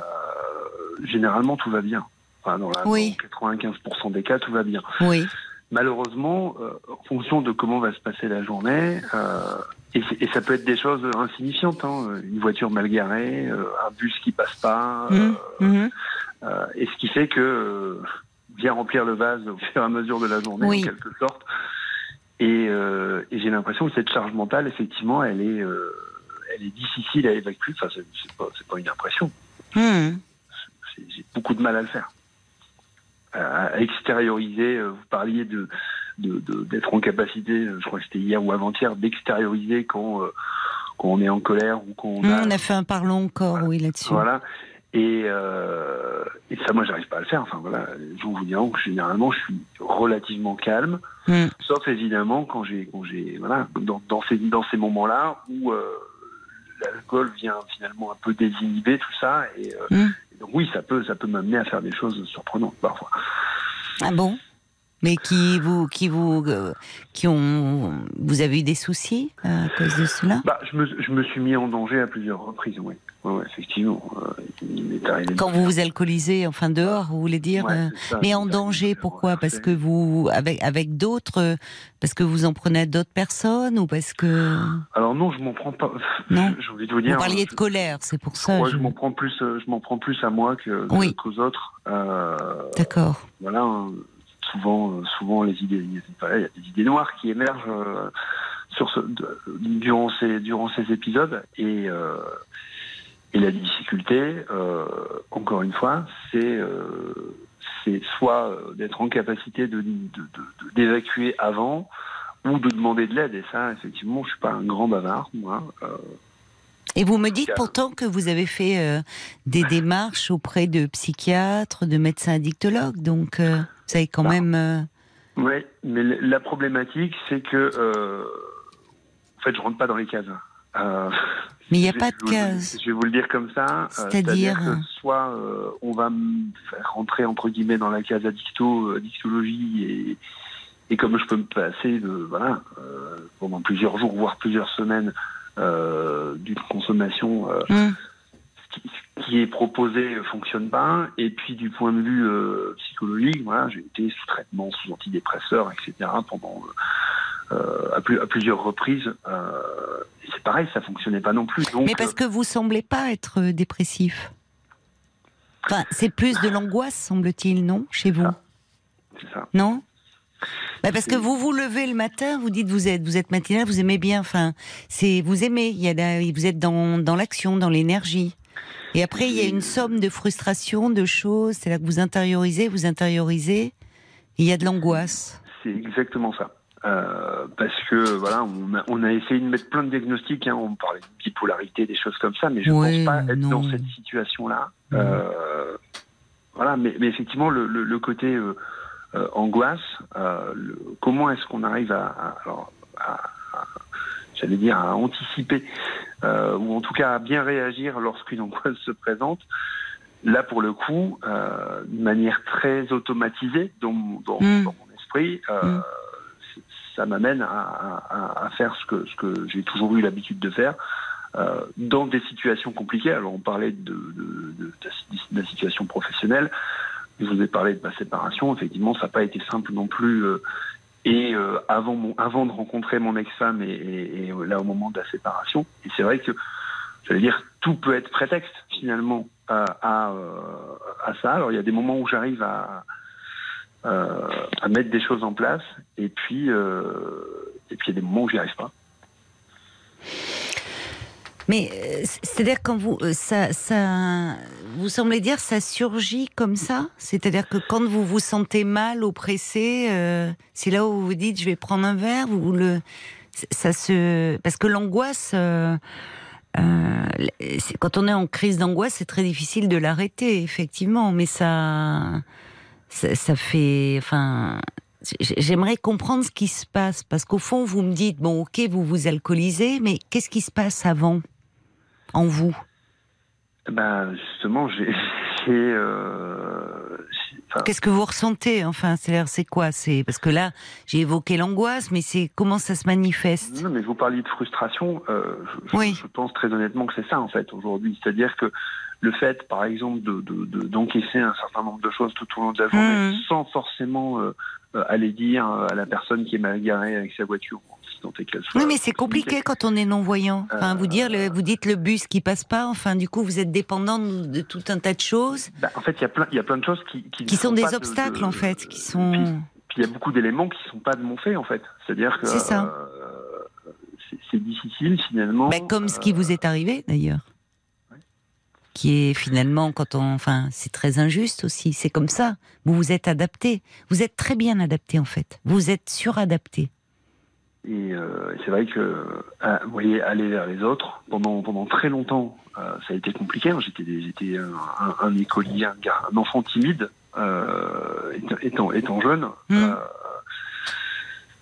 Généralement tout va bien. Enfin, dans, la, Oui. dans 95% des cas tout va bien. Oui, Malheureusement, euh, en fonction de comment va se passer la journée, euh, et, ça peut être des choses insignifiantes, hein, une voiture mal garée, euh, un bus qui passe pas, euh, Mhm, mhm. euh, et ce qui fait que euh, vient remplir le vase au fur et à mesure de la journée, Oui. en quelque sorte. Et, euh, et j'ai l'impression que cette charge mentale, effectivement, elle est, euh, elle est difficile à évacuer. Enfin, c'est c'est pas, c'est pas une impression. C'est- J'ai beaucoup de mal à le faire. À à extérioriser. euh, Vous parliez de, de- de- d'être en capacité, je crois que c'était hier ou avant-hier, d'extérioriser quand, euh, quand on est en colère ou quand on a. Hum, on a fait un parlons encore, oui, là-dessus. Voilà. Et, euh, et ça, moi, j'arrive pas à le faire. Enfin, voilà, gens vous diront que généralement, je suis relativement calme, Hum. sauf évidemment quand j'ai, quand j'ai, voilà, dans, dans ces, dans ces moments-là où euh, l'alcool vient finalement un peu désinhiber tout ça. Et, euh, et donc, oui, ça peut, ça peut m'amener à faire des choses surprenantes parfois. Ah bon? Mais qui vous, qui vous, euh, qui ont, vous avez eu des soucis euh, à cause de cela? Bah, je me, je me suis mis en danger à plusieurs reprises, oui. Ouais, ouais, effectivement. Euh, il m'est arrivé. Quand vous vous alcoolisez, enfin dehors, vous voulez dire Ouais, c'est ça, Mais en danger, pourquoi? Parce que vous, avec avec d'autres, parce que vous en prenez à d'autres personnes ou parce que Alors non, je m'en prends pas. Non. J'ai envie de vous dire. vous parliez de je- colère, c'est pour ça. Ouais, je- je m'en prends plus, je m'en prends plus à moi que, Oui. qu'aux autres. Euh, D'accord. voilà, hein, souvent, euh, souvent les idées, il y a- des idées noires qui émergent euh, sur ce, de- durant ces durant ces épisodes. Et euh, et la difficulté, encore une fois, c'est c'est soit d'être en capacité de d'évacuer avant ou de demander de l'aide. Et ça effectivement je suis pas un grand bavard moi euh, Et vous me dites pourtant que vous avez fait euh, des démarches auprès de psychiatres, de médecins addictologues, donc euh, vous avez quand Bah, même. euh, Oui, mais la problématique, c'est que, euh, en fait, je rentre pas dans les cases. Euh, Mais il n'y a pas de vous- cases. Je vais vous le dire comme ça. C'est-à-dire soit on va me faire rentrer entre guillemets dans la case addicto, addictologie et, et comme je peux me passer de voilà pendant plusieurs jours voire plusieurs semaines d'une consommation Hum, ce qui, est proposé ne fonctionne pas. Et puis du point de vue euh, psychologique, voilà, j'ai été sous traitement, sous antidépresseurs, etc. pendant euh, à, plus- à plusieurs reprises. Euh, c'est pareil, ça fonctionnait pas non plus. Donc, Mais parce que vous semblez pas être euh, dépressif. Enfin, c'est plus de l'angoisse, semble-t-il, non, chez vous? Euh, c'est ça. Non? Bah, Parce que vous vous levez le matin, vous dites vous êtes vous êtes matinal, vous aimez bien. Enfin, c'est vous aimez. Il y a la- vous êtes dans dans l'action, dans l'énergie. Et après, il y a une somme de frustration, de choses. C'est là que vous intériorisez, vous intériorisez. Il y a de l'angoisse. C'est exactement ça. Euh, parce que voilà, on a, on a essayé de mettre plein de diagnostics. Hein, on parlait de bipolarité, des choses comme ça, mais je Ouais, pense pas être non. dans cette situation-là. Euh, voilà, mais, mais effectivement, le, le- le côté euh, angoisse, le- comment est-ce qu'on arrive à, à- alors, à- à- j'allais dire, à anticiper, euh, ou en tout cas à bien réagir lorsqu'une angoisse se présente. Là, pour le coup, euh, de manière très automatisée dans, mon- dans, Mm. dans mon esprit, euh, Mm. c- ça m'amène à, à- à faire ce que, ce que j'ai toujours eu l'habitude de faire euh, dans des situations compliquées. Alors, on parlait de, de- la- de la situation professionnelle. Je vous ai parlé de ma séparation. Effectivement, ça n'a pas été simple non plus. euh, et euh, avant, avant de rencontrer mon ex-femme et, et là au moment de la séparation. Et c'est vrai que, j'allais dire, tout peut être prétexte finalement à, euh, ça. Alors il y a des moments où j'arrive à, euh, à mettre des choses en place, et puis euh, et puis il y a des moments où j'y arrive pas. Mais euh, c'est-à-dire quand vous euh, ça ça vous semblez dire ça surgit comme ça, c'est-à-dire que quand vous vous sentez mal, oppressé, euh, c'est là où vous vous dites je vais prendre un verre, vous le ça se parce que l'angoisse euh, quand on est en crise d'angoisse, c'est très difficile de l'arrêter effectivement, mais ça ça, ça fait enfin J'aimerais comprendre ce qui se passe parce qu'au fond, vous me dites bon, ok, vous vous alcoolisez, mais qu'est-ce qui se passe avant? En vous Ben justement, j'ai euh, enfin, Qu'est-ce que vous ressentez Enfin, c'est c'est quoi? C'est parce que là, j'ai évoqué l'angoisse, mais c'est comment ça se manifeste? Non, mais vous parliez de frustration. euh, je, Oui. je pense très honnêtement que c'est ça en fait aujourd'hui. C'est-à-dire que le fait, par exemple, de de- de- d'encaisser un certain nombre de choses tout au long de la journée, Mhm. sans forcément euh, aller dire à la personne qui est mal garée avec sa voiture, tant est qu'elle soit. Oui, mais c'est compliqué quand on est non voyant. Enfin, vous dire, le- vous dites le bus qui passe pas. Enfin, du coup, vous êtes dépendant de, tout un tas de choses Bah, en fait, il y a plein, il y a plein de choses qui qui, ne qui sont des de- obstacles de- en fait, qui sont. puis il y a beaucoup d'éléments qui sont pas de mon fait en fait. C'est-à-dire que C'est ça. euh, c'est- c'est difficile finalement. Bah, comme ce qui euh, vous est arrivé d'ailleurs. qui est finalement quand on, enfin, c'est très injuste aussi. C'est comme ça. Vous vous êtes adapté. Vous êtes très bien adapté en fait. Vous êtes suradapté. Et euh, c'est vrai que, euh, vous voyez, aller vers les autres, pendant, pendant très longtemps, euh, ça a été compliqué. hein. J'étais, j'étais un, un- un écolier, un, gars- un enfant timide, euh, étant, étant jeune. Mm. Euh,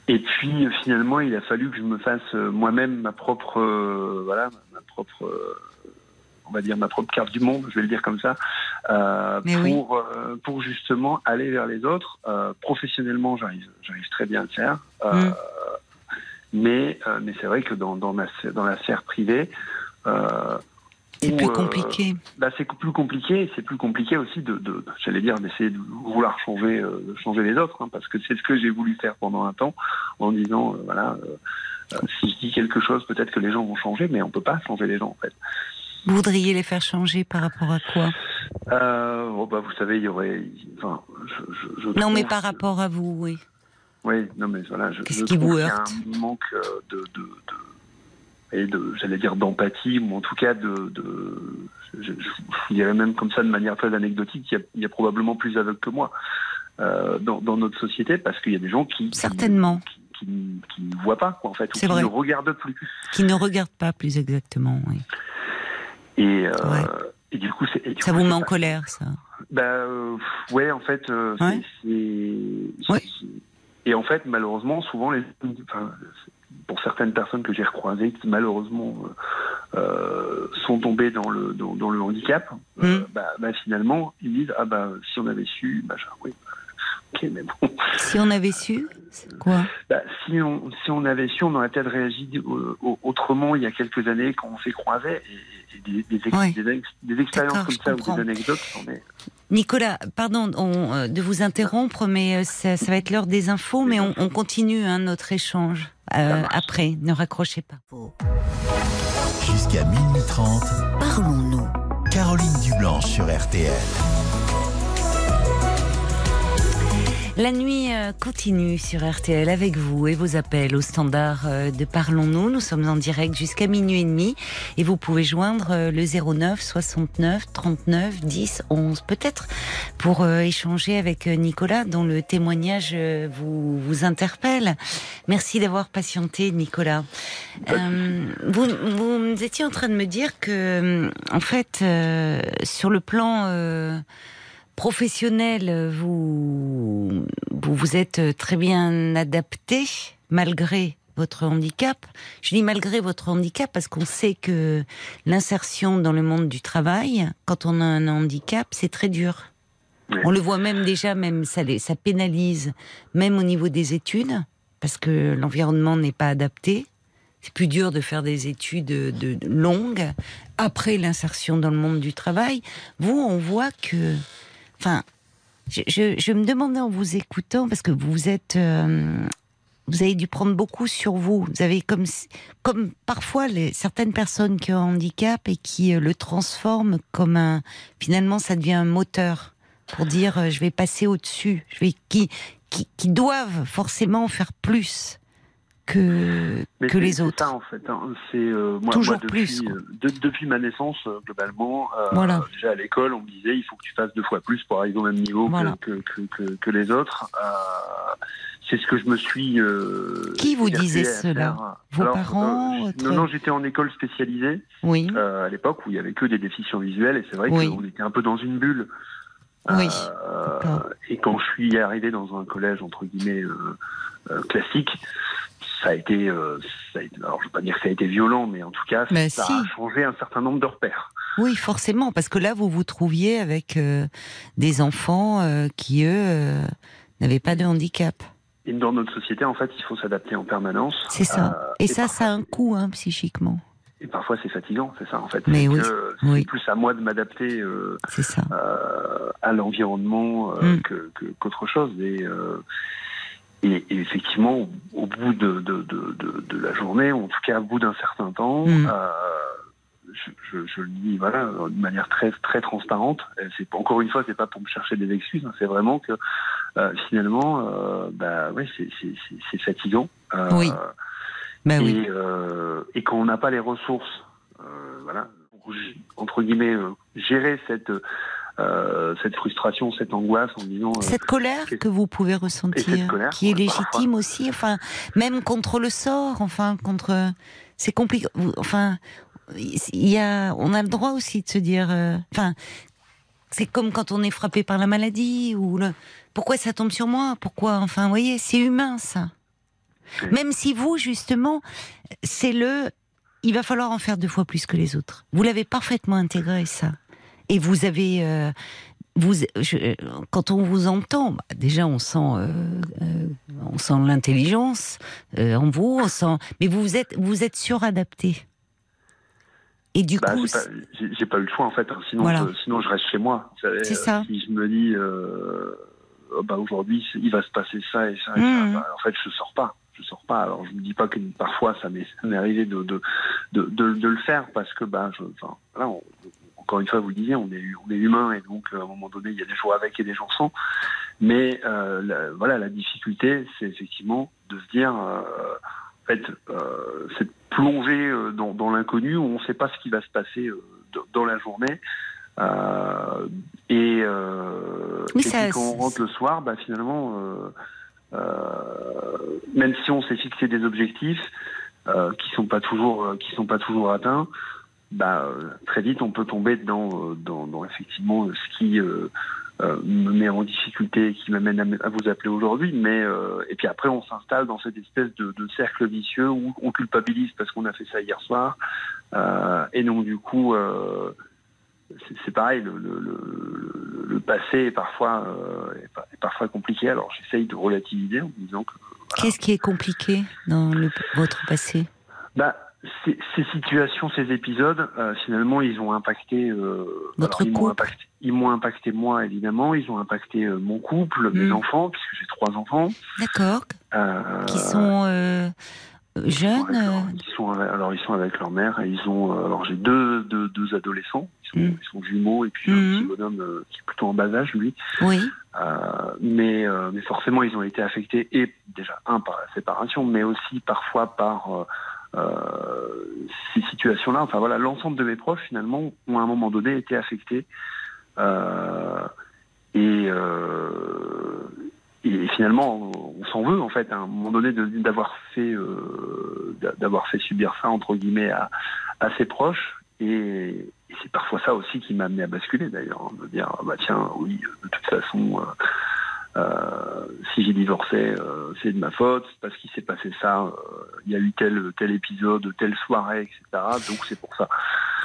et puis, finalement, il a fallu que je me fasse moi-même ma propre, voilà, ma propre, on va dire ma propre carte du monde, je vais le dire comme ça, euh, oui. pour, euh, pour justement aller vers les autres. Euh, professionnellement, j'arrive, j'arrive très bien à le faire. Euh, Mm. Mais, euh, mais c'est vrai que dans, dans, ma, dans la sphère privée, euh, C'est où, plus euh, compliqué. bah, c'est plus compliqué. C'est plus compliqué aussi de, de j'allais dire, d'essayer de vouloir changer, euh, changer les autres, hein, parce que c'est ce que j'ai voulu faire pendant un temps, en disant, euh, voilà, si je dis quelque chose, peut-être que les gens vont changer, mais on peut pas changer les gens en fait. Vous voudriez les faire changer par rapport à quoi? Bon, bah, vous savez, il y aurait, enfin, je, je, je Non, mais par rapport à vous, oui. Oui, non, mais voilà, je, Qu'est-ce je qui vous heurte un manque euh, de, de, de- et de, j'allais dire d'empathie, ou en tout cas de, de je, je- dirais même comme ça de manière très anecdotique, il y a, il y a probablement plus aveugles que moi euh, dans, dans notre société, parce qu'il y a des gens qui Certainement. qui, qui, qui ne voient pas, quoi, en fait, ou qui vrai. ne regardent plus. Qui ne regardent pas plus exactement, oui. Et, euh, Ouais. et du coup, c'est et du Ça coup, vous met en colère, ça? Bah euh, ouais, en fait, euh, Ouais. c'est- c'est. Ouais. Et en fait, malheureusement, souvent, les, enfin, pour certaines personnes que j'ai recroisées qui malheureusement euh, euh, sont tombées dans le dans, dans le handicap, euh, Mm. bah, bah, finalement, ils disent ah bah si on avait su, machin, oui. Ok, mais bon. Si on avait su, c'est quoi? Bah, si, on, si on avait su, on aurait peut-être réagi au- autrement il y a quelques années quand on s'est croisés. Et des, des, ex- Ouais. des, ex- des expériences comme ça ou des anecdotes. Nicolas, pardon on, euh, de vous interrompre, mais euh, ça, ça va être l'heure des infos, mais on, on continue hein, notre échange euh, après. Ne raccrochez pas. Jusqu'à minuit 30, Parlons-nous. Caroline Dublanche sur RTL. La nuit euh, continue sur RTL avec vous et vos appels au standard euh, de Parlons-nous. Nous sommes en direct jusqu'à minuit et demi et vous pouvez joindre euh, le 09 69 39 10 11. Peut-être pour échanger avec Nicolas dont le témoignage vous, vous interpelle. Merci d'avoir patienté Nicolas. Vous, vous étiez en train de me dire que, en fait, sur le plan professionnel, vous, vous vous êtes très bien adapté malgré votre handicap. Je dis malgré votre handicap parce qu'on sait que l'insertion dans le monde du travail, quand on a un handicap, c'est très dur. On le voit même déjà, même ça, les- ça pénalise, même au niveau des études, parce que l'environnement n'est pas adapté. C'est plus dur de faire des études de, de longues après l'insertion dans le monde du travail. Vous, on voit que, enfin, je, me demandais en vous écoutant parce que vous êtes, euh, vous avez dû prendre beaucoup sur vous. Vous avez comme, comme parfois certaines personnes qui ont un handicap et qui euh, le transforment comme un, finalement, ça devient un moteur pour dire euh, je vais passer au-dessus, je vais qui, qui qui doivent forcément faire plus que Mais que les c'est autres. ça, en fait. hein. C'est euh, moi, Toujours moi, depuis, plus, euh, de- depuis ma naissance, euh, globalement, euh, Voilà. déjà à l'école, on me disait il faut que tu fasses deux fois plus pour arriver au même niveau que- Voilà. que, que, que, que les autres. Euh, c'est ce que je me suis. Qui vous disait cela? Vos parents, votre- Non, non, j'étais en école spécialisée Oui, à l'époque où il y avait que des déficients visuels et c'est vrai Oui. qu'on était un peu dans une bulle. Oui. Euh, et quand je suis arrivé dans un collège entre guillemets euh, euh, classique, ça a été, euh, ça a été, alors je veux pas dire que ça a été violent, mais en tout cas, Mais ça si. a changé un certain nombre de repères. oui, forcément, parce que là vous vous trouviez avec euh, des enfants euh, qui eux euh, n'avaient pas de handicap. Et dans notre société, en fait, il faut s'adapter en permanence. C'est ça. Et ça, parfois, ça a un coût hein, psychiquement. Et parfois, c'est fatigant, c'est ça, en fait. Mais C'est oui, que C'est oui. plus à moi de m'adapter euh, euh, à l'environnement euh, Mm. que- qu'autre chose. Et, et, et effectivement, au, au bout de, de, de, de, de la journée, ou en tout cas au bout d'un certain temps, Mm. je, je, je le dis voilà, de manière très, très transparente. C'est encore une fois, c'est pas pour me chercher des excuses. hein, c'est vraiment que euh, finalement, euh, bah ouais, c'est fatigant. Euh, Oui. Ben oui. et, euh, et quand on n'a pas les ressources, euh, voilà, pour entre guillemets euh, gérer cette euh, cette frustration, cette angoisse en disant Cette colère que vous pouvez ressentir, colère, qui est légitime parfois. aussi, enfin, même contre le sort, enfin, contre. C'est compliqué. Enfin, il y a, on a le droit aussi de se dire. euh, Enfin, c'est comme quand on est frappé par la maladie ou le. Pourquoi ça tombe sur moi? Pourquoi? Enfin, vous voyez, c'est humain ça. Oui. Même si vous, justement, c'est le. Il va falloir en faire deux fois plus que les autres. Vous l'avez parfaitement intégré ça. Et vous avez. euh, vous, je- quand on vous entend, bah, déjà on sent, euh, euh, on sent l'intelligence en vous, on sent, mais vous êtes, vous êtes suradapté. Et du Bah, coup, j'ai pas, pas eu le choix en fait. hein. Sinon, Voilà. sinon je reste chez moi. C'est ça. Si je me dis, oh, bah aujourd'hui, il va se passer ça et ça, et ça, bah, en fait, je sors pas. Je sors pas. Alors, je vous dis pas que parfois ça m'est arrivé de de, de de de le faire parce que bah, je, enfin, on- encore une fois, vous le disiez, on est on est humain et donc euh, à un moment donné, il y a des jours avec et des jours sans. Mais euh, la- voilà, la difficulté, c'est effectivement de se dire. euh, en fait, euh, c'est plonger euh, dans, dans l'inconnu où on ne sait pas ce qui va se passer euh, dans la journée. Euh, et euh, Oui, et ça, puis quand on rentre le soir, bah, finalement, euh, même si on s'est fixé des objectifs euh, qui sont toujours euh, sont pas toujours atteints, bah, euh, très vite on peut tomber dans, euh, dans, effectivement ce qui euh, euh, me met en difficulté, qui m'amène à, vous appeler aujourd'hui. Mais euh, et puis après on s'installe dans cette espèce de, cercle vicieux où on culpabilise parce qu'on a fait ça hier soir. Euh, et donc du coup, euh, c'est pareil, le, le, le, le passé est parfois euh, est, parfois compliqué. Alors j'essaye de relativiser en me disant que qu'est-ce qui est compliqué dans le- votre passé? Bah, ces, ces situations, ces épisodes, euh, finalement, ils ont impacté. Euh, Votre ils m'ont couple. impacté, ils m'ont impacté moi évidemment. Ils ont impacté euh, mon couple, mes Mm. enfants, puisque j'ai trois enfants. D'accord, Euh, qui euh, sont jeunes. leur- euh, ils sont avec- alors ils sont avec leur mère et ils ont euh, alors j'ai deux, deux deux adolescents. Ils sont, Mm. ils sont jumeaux et puis Mm. un petit bonhomme euh, qui est plutôt en bas âge lui. Oui, Euh, mais, euh, mais forcément, ils ont été affectés, et déjà, un, par la séparation, mais aussi parfois par euh, euh, ces situations-là. Enfin voilà, l'ensemble de mes proches, finalement, ont à un moment donné été affectés. Euh, et, euh, et finalement, on s'en veut, en fait, à un moment donné, d'avoir fait, euh, fait subir ça, entre guillemets, à, à ses proches. Et, c'est parfois ça aussi qui m'a amené à basculer d'ailleurs, hein, de dire ah bah tiens oui de toute façon euh, euh, si j'ai divorcé c'est de ma faute parce qu'il s'est passé ça il y a eu tel tel épisode telle soirée etc donc c'est pour ça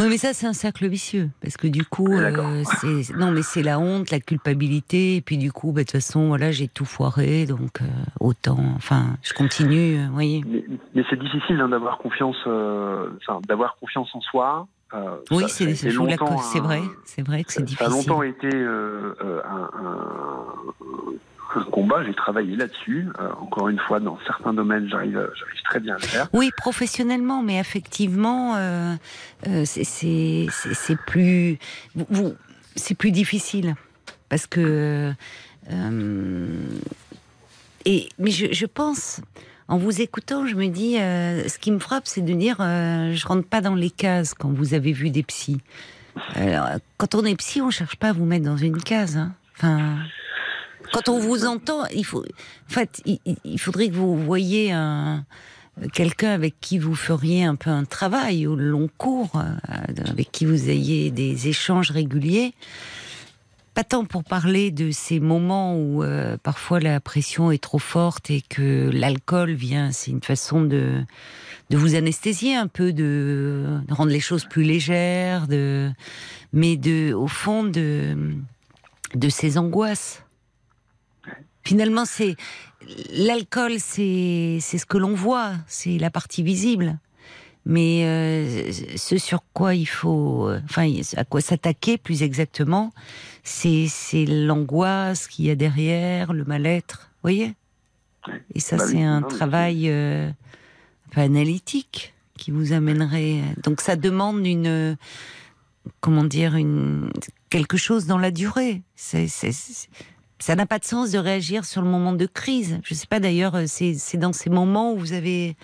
oui, mais ça c'est un cercle vicieux parce que du coup, Ah, euh, c'est non, mais c'est la honte, la culpabilité, et puis du coup, bah, de toute façon, voilà, j'ai tout foiré, donc euh, autant. Enfin, je continue, euh, voyez. mais, mais c'est difficile hein, d'avoir confiance enfin d'avoir confiance en soi Oui, ça- ça a c'est c'est vrai, c'est vrai que c'est Ça a difficile. longtemps été un, un- un combat. J'ai travaillé là-dessus. Euh, encore une fois, dans certains domaines, j'arrive, j'arrive très bien à le faire. Oui, professionnellement, mais effectivement, euh, euh, c'est- plus, plus difficile parce que euh, et mais je, pense. En vous écoutant, je me dis, euh, ce qui me frappe, c'est de dire, euh, je rentre pas dans les cases quand vous avez vu des psys. Quand on est psy, on cherche pas à vous mettre dans une case. hein. Enfin, quand on vous entend, il faut, en fait, il, faudrait que vous voyiez un quelqu'un avec qui vous feriez un peu un travail au long cours, euh, avec qui vous ayez des échanges réguliers. Pas tant pour parler de ces moments où euh, parfois la pression est trop forte et que l'alcool vient, c'est une façon de de vous anesthésier un peu, de, de rendre les choses plus légères, de, mais de, au fond, de, de ces angoisses. Finalement, c'est l'alcool, c'est c'est ce que l'on voit, c'est la partie visible. Mais euh, ce sur quoi il faut, euh, enfin, à quoi s'attaquer plus exactement, c'est c'est l'angoisse qu'il y a derrière, le mal-être, voyez? Et ça, Bah oui, c'est un non, travail euh, enfin, analytique qui vous amènerait. Donc, ça demande une, comment dire, une quelque chose dans la durée. C'est- ça n'a pas de sens de réagir sur le moment de crise. Je sais pas d'ailleurs, c'est c'est dans ces moments où vous avez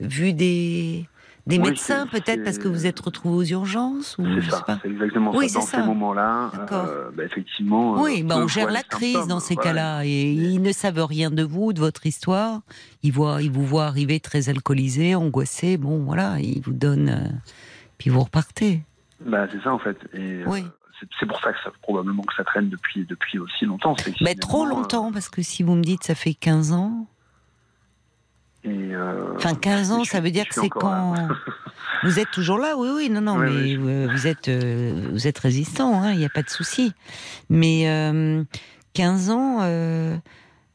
vu des Des Oui, médecins peut-être parce que vous êtes retrouvé aux urgences ou je ça, sais pas. c'est exactement Oui, ça. Dans c'est ces ça. moments-là, euh, bah, effectivement. Oui, euh, bah on gère la crise symptômes. dans ces cas-là et ils ne savent rien de vous, de votre histoire. Ils voient, ils vous voient arriver très alcoolisé, angoissé. Bon, voilà, ils vous donnent, euh, puis vous repartez. Bah, c'est ça en fait. Et euh, Oui. C'est- pour ça que ça, probablement que ça traîne depuis, depuis aussi longtemps. Mais trop longtemps parce que si vous me dites ça fait 15 ans, euh, et, euh, enfin 15 ans, ça veut dire que c'est quand vous êtes toujours là. Oui, oui, non, non, Oui, mais oui, je- vous- êtes, euh, vous êtes résistant. hein, Il n'y a pas de souci. Mais euh, 15 ans. euh,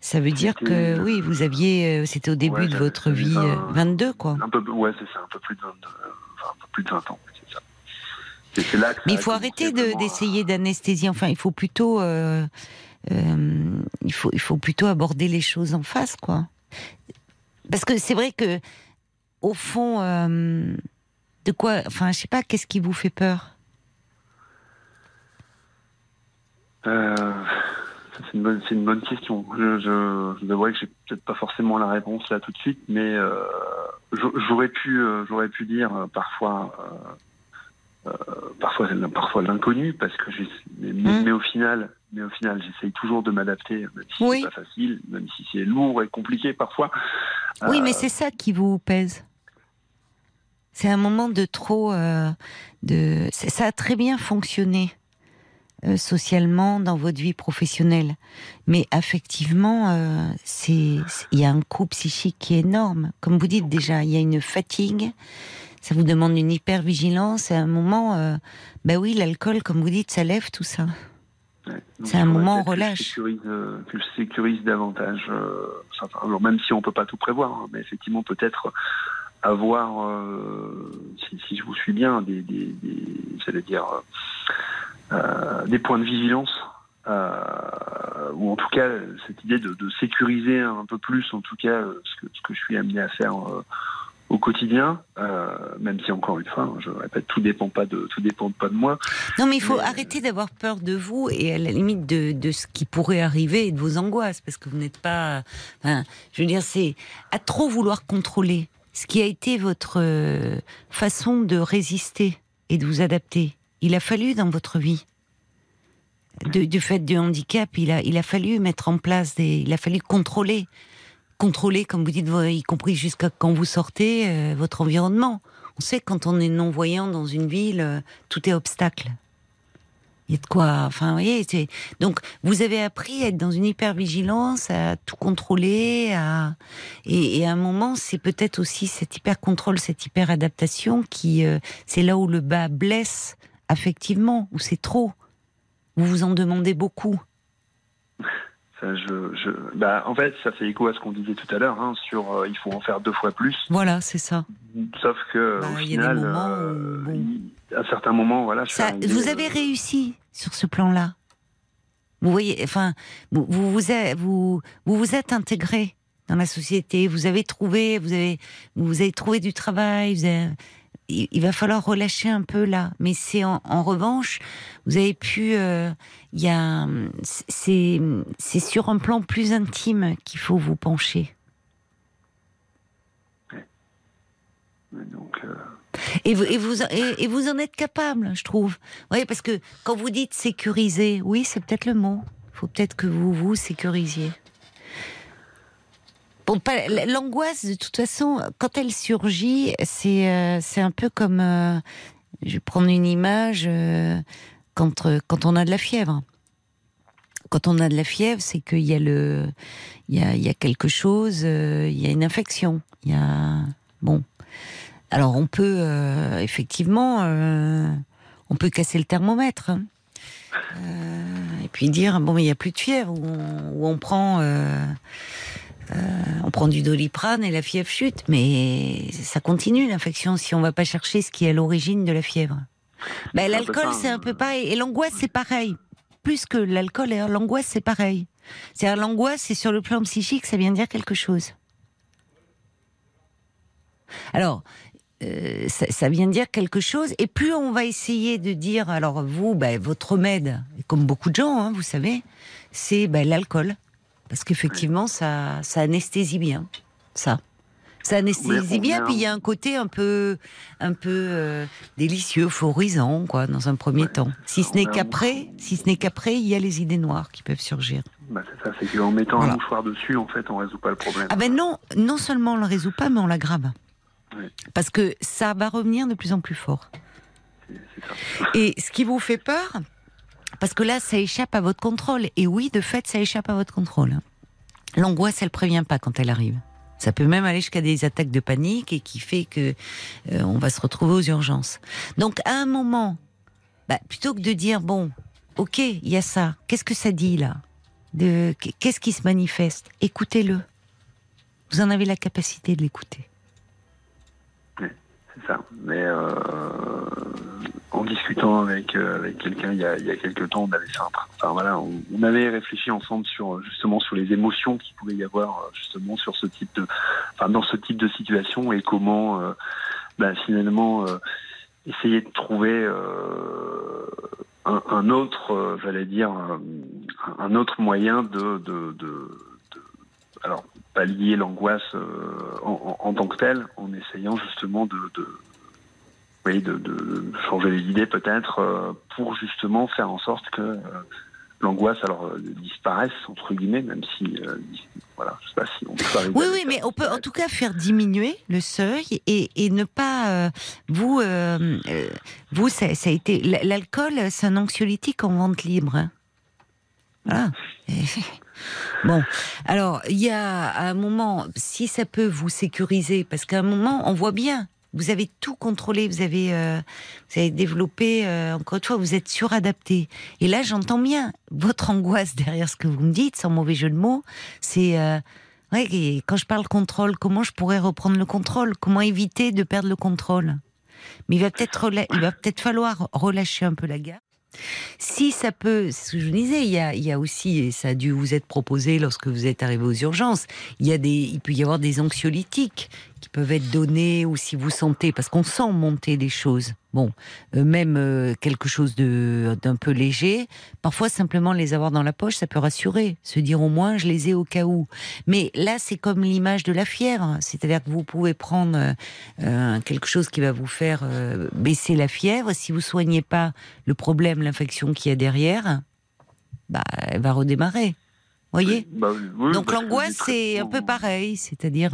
ça veut dire que oui, vous aviez, euh, c'était au début Ouais, de votre vie, vingt- euh, 22 quoi. Un peu, ouais, c'est ça, un peu plus de 20, euh, enfin, un peu plus de 20 ans. C'est là que Mais il faut arrêter de- à- d'essayer d'anesthésier. Enfin, il faut plutôt, euh, euh, il faut, il faut plutôt aborder les choses en face, quoi. Parce que c'est vrai que, au fond, euh, de quoi, enfin, je sais pas, qu'est-ce qui vous fait peur? Euh, c'est une bonne, c'est une bonne question. Je, je, je dois avouer que j'ai peut-être pas forcément la réponse là tout de suite, mais euh, j'aurais pu, euh, j'aurais pu dire euh, parfois, euh, euh, parfois, parfois l'inconnu, parce que j'ai, mais, au final, mais au final, j'essaye toujours de m'adapter, même si Oui. c'est pas facile, même si c'est lourd et compliqué parfois. Oui, Euh, mais c'est ça qui vous pèse. C'est un moment de trop. euh, de, ça a très bien fonctionné euh, socialement dans votre vie professionnelle, mais affectivement, euh, c'est il y a un coup psychique qui est énorme. Comme vous dites déjà, il y a une fatigue. Ça vous demande une hypervigilance. Et à un moment, euh, ben oui, l'alcool, comme vous dites, ça lève tout ça. Ouais. C'est un moment relâche. euh, je sécurise davantage. euh, alors même si on peut pas tout prévoir, hein, mais effectivement peut-être avoir, euh, si, si je vous suis bien, des, des, des dire, des points de vigilance. euh, ou en tout cas cette idée de, de sécuriser un peu plus en tout cas ce que, ce que je suis amené à faire euh, au quotidien euh, même si encore une fois hein, je répète tout dépend pas de tout dépend pas de moi Non, mais il faut Mais- arrêter d'avoir peur de vous et à la limite de, de ce qui pourrait arriver et de vos angoisses, parce que vous n'êtes pas. Enfin, je veux dire, c'est à trop vouloir contrôler ce qui a été votre euh, façon de résister et de vous adapter. Il a fallu dans votre vie. De- du fait du handicap, il a, il a fallu mettre en place des. Il a fallu contrôler. Contrôler, comme vous dites, y compris jusqu'à quand vous sortez, euh, votre environnement. On sait que quand on est non-voyant dans une ville, euh, tout est obstacle. Il y a de quoi. Enfin, vous voyez, c'est. Donc, vous avez appris à être dans une hypervigilance, à tout contrôler, à. Et, et à un moment, c'est peut-être aussi cet hyper-contrôle, cette hyper-adaptation qui. euh, c'est là où le bas blesse, affectivement, où c'est trop. Vous vous en demandez beaucoup. Ça, je, je, bah, en fait, ça fait écho à ce qu'on disait tout à l'heure hein, sur euh, il faut en faire deux fois plus. Voilà, c'est ça. Sauf que Bah, au il y a des final, moments où, euh, il- à certains moments, voilà, je suis Ça, arrivé, vous euh, avez réussi sur ce plan-là. Vous voyez, enfin, vous vous, vous, êtes- vous, vous vous êtes intégré dans la société. Vous avez trouvé, vous avez, vous avez trouvé du travail. vous avez- il, va falloir relâcher un peu là. Mais c'est en, en revanche, vous avez pu, euh, il y a, c'est, c'est sur un plan plus intime qu'il faut vous pencher. Donc, euh, Et vous, et, vous, et, et vous en êtes capable, je trouve. Oui, parce que quand vous dites sécuriser, oui, c'est peut-être le mot. Il faut peut-être que vous vous sécurisiez. L'angoisse, de toute façon, quand elle surgit, c'est euh, un peu comme. euh, je vais prendre une image euh, quand, quand on a de la fièvre. Quand on a de la fièvre, c'est qu'il y a y a, y a quelque chose, il y a une infection, il y a bon. Alors on peut effectivement, on peut casser le thermomètre hein. Et puis dire bon mais il y a plus de fièvre ou on, prend, prend du doliprane et la fièvre chute, mais ça continue l'infection si on va pas chercher ce qui est à l'origine de la fièvre. Ben, peu l'alcool ça, c'est un peu pareil et l'angoisse c'est pareil. Plus que l'alcool, l'angoisse c'est pareil. C'est-à-dire l'angoisse, c'est sur le plan psychique, ça vient dire quelque chose. Alors, euh, ça, ça vient dire quelque chose. Et plus on va essayer de dire, alors vous, ben, votre remède, comme beaucoup de gens, hein, vous savez, c'est ben, l'alcool. Parce qu'effectivement, ça, ça anesthésie bien. Ça. Ça anesthésie bien, puis il y a un côté un peu, un peu euh, délicieux, euphorisant, quoi, dans un premier Ouais. temps. Si ce n'est qu'après, si ce n'est qu'après, il y a les idées noires qui peuvent surgir. Bah, c'est ça, c'est qu'en mettant Voilà. un mouchoir dessus, en fait, on résout pas le problème. Ah ben non, non seulement on le résout pas, mais on l'aggrave. Parce que ça va revenir de plus en plus fort. Ça. Et ce qui vous fait peur, parce que là, ça échappe à votre contrôle. Et oui, de fait, ça échappe à votre contrôle. L'angoisse, elle prévient pas quand elle arrive. Ça peut même aller jusqu'à des attaques de panique et qui fait que euh, on va se retrouver aux urgences. Donc, à un moment, bah, plutôt que de dire bon, ok, il y a ça. Qu'est-ce que ça dit là? Qu'est-ce qui se manifeste? Écoutez-le. Vous en avez la capacité de l'écouter. C'est ça. Mais euh, en discutant avec, euh, avec quelqu'un il y a, il y a quelques temps, on avait fait un enfin, voilà, on, avait réfléchi ensemble sur justement sur les émotions qu'il pouvait y avoir euh, justement sur ce type de, enfin dans ce type de situation et comment euh, bah, finalement euh, essayer de trouver euh, un, un autre, euh, j'allais dire, un, autre moyen de, de, de, de- alors pallier l'angoisse euh, en, en- en tant que telle, en essayant justement de, de, oui, de, de changer les idées peut-être euh, pour justement faire en sorte que euh, l'angoisse alors euh, disparaisse entre guillemets, même si euh, voilà, je sais pas si on peut Oui, oui, mais on peut en tout cas faire diminuer le seuil et, et ne pas euh, vous euh, vous ça, ça a été l'alcool c'est un anxiolytique en vente libre. hein. Voilà. Bon, alors il y a à un moment si ça peut vous sécuriser parce qu'à un moment on voit bien vous avez tout contrôlé, vous avez, euh, vous avez développé, euh, encore une fois, vous êtes suradapté. Et là, j'entends bien votre angoisse derrière ce que vous me dites, sans mauvais jeu de mots. C'est, euh, ouais, quand je parle contrôle, comment je pourrais reprendre le contrôle? Comment éviter de perdre le contrôle? Mais il va peut-être, peut-être falloir relâcher un peu la garde. Si ça peut, ce que je disais, il y a, il y a aussi, et ça a dû vous être proposé lorsque vous êtes arrivé aux urgences, il y a des, il peut y avoir des anxiolytiques qui peuvent être donnés ou si vous sentez, parce qu'on sent monter des choses. Bon, euh, même euh, quelque chose de d'un peu léger. Parfois, simplement les avoir dans la poche, ça peut rassurer, se dire au moins je les ai au cas où. Mais là, c'est comme l'image de la fièvre, hein. c'est-à-dire que vous pouvez prendre euh, quelque chose qui va vous faire baisser la fièvre. Si vous soignez pas le problème, l'infection qu'il y a derrière, bah, elle va redémarrer. Voyez? Bah, oui, Donc l'angoisse, c'est un peu pareil, c'est-à-dire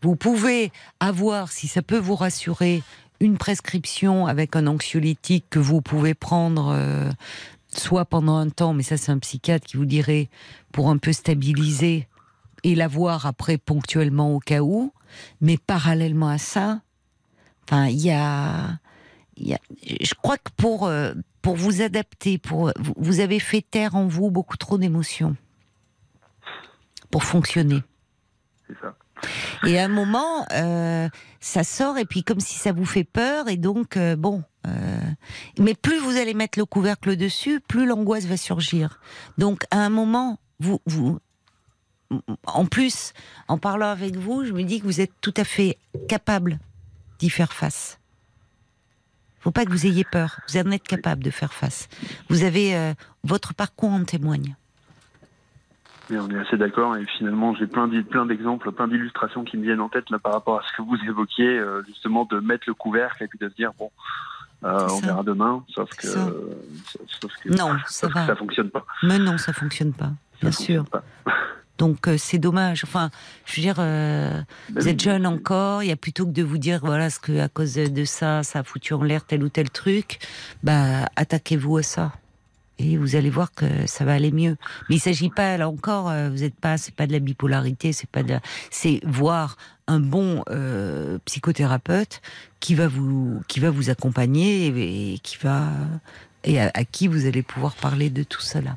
vous pouvez avoir, si ça peut vous rassurer, une prescription avec un anxiolytique que vous pouvez prendre euh, soit pendant un temps, mais ça c'est un psychiatre qui vous dirait pour un peu stabiliser et l'avoir après ponctuellement au cas où, mais parallèlement à ça, enfin il y a, je crois que pour euh, pour vous adapter, pour vous avez fait taire en vous beaucoup trop d'émotions pour fonctionner. C'est ça. Et à un moment, euh, ça sort et puis comme si ça vous fait peur et donc euh, bon. euh, mais plus vous allez mettre le couvercle dessus, plus l'angoisse va surgir. Donc à un moment, vous, vous, en plus, en parlant avec vous, je me dis que vous êtes tout à fait capable d'y faire face. Faut pas que vous ayez peur. Vous en êtes capable de faire face. Vous avez votre parcours en témoigne. Mais on est assez d'accord et finalement j'ai plein d'exemples, plein d'illustrations qui me viennent en tête là par rapport à ce que vous évoquiez, euh, justement de mettre le couvercle et puis de se dire bon, euh, on verra demain, sauf que, ça. sauf, que Non, ça sauf que va. ça fonctionne pas. Mais non, ça fonctionne pas. Bien sûr. pas. Donc euh, c'est dommage. Enfin, je veux dire, euh, Ben vous êtes jeune encore. Il y a plutôt que de vous dire voilà ce que à cause de ça, ça a foutu en l'air tel ou tel truc. Bah attaquez-vous à ça et vous allez voir que ça va aller mieux. Mais il s'agit pas là encore. euh, vous êtes pas, c'est pas de la bipolarité, c'est pas de, c'est voir un bon euh, psychothérapeute qui va vous qui va vous accompagner et qui va et à, à qui vous allez pouvoir parler de tout cela.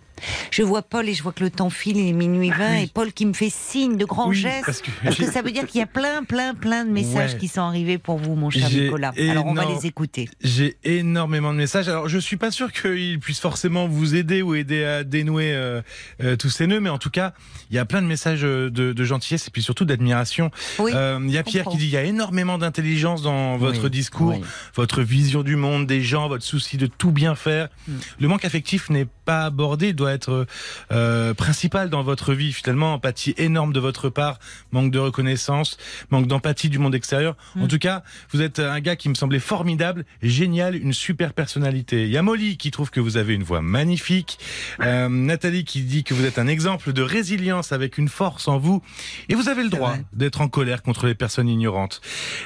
Je vois Paul et je vois que le temps file, il est minuit 20 et Paul qui me fait signe de grands Oui, gestes. parce que Parce que ça veut dire qu'il y a plein, plein, plein de messages Ouais. qui sont arrivés pour vous, mon cher Nicolas. Alors on va les écouter. J'ai énormément de messages. Alors, je suis pas sûr qu'ils puissent forcément vous aider ou aider à dénouer euh, euh, tous ces nœuds, mais en tout cas, il y a plein de messages euh, de, de gentillesse et puis surtout d'admiration. Oui. Euh, Il y a Pierre comprends. qui dit il y a énormément d'intelligence dans votre discours, votre vision du monde, des gens, votre souci de tout bien faire. Mm. Le manque affectif n'est pas abordé, doit être euh, principal dans votre vie. Finalement, empathie énorme de votre part, manque de reconnaissance, manque d'empathie du monde extérieur. En Mm. tout cas, vous êtes un gars qui me semblait formidable, génial, une super personnalité. Il y a Molly qui trouve que vous avez une voix magnifique. Euh, Nathalie qui dit que vous êtes un exemple de résilience avec une force en vous. Et vous avez le droit d'être en colère contre les personnes ignorantes.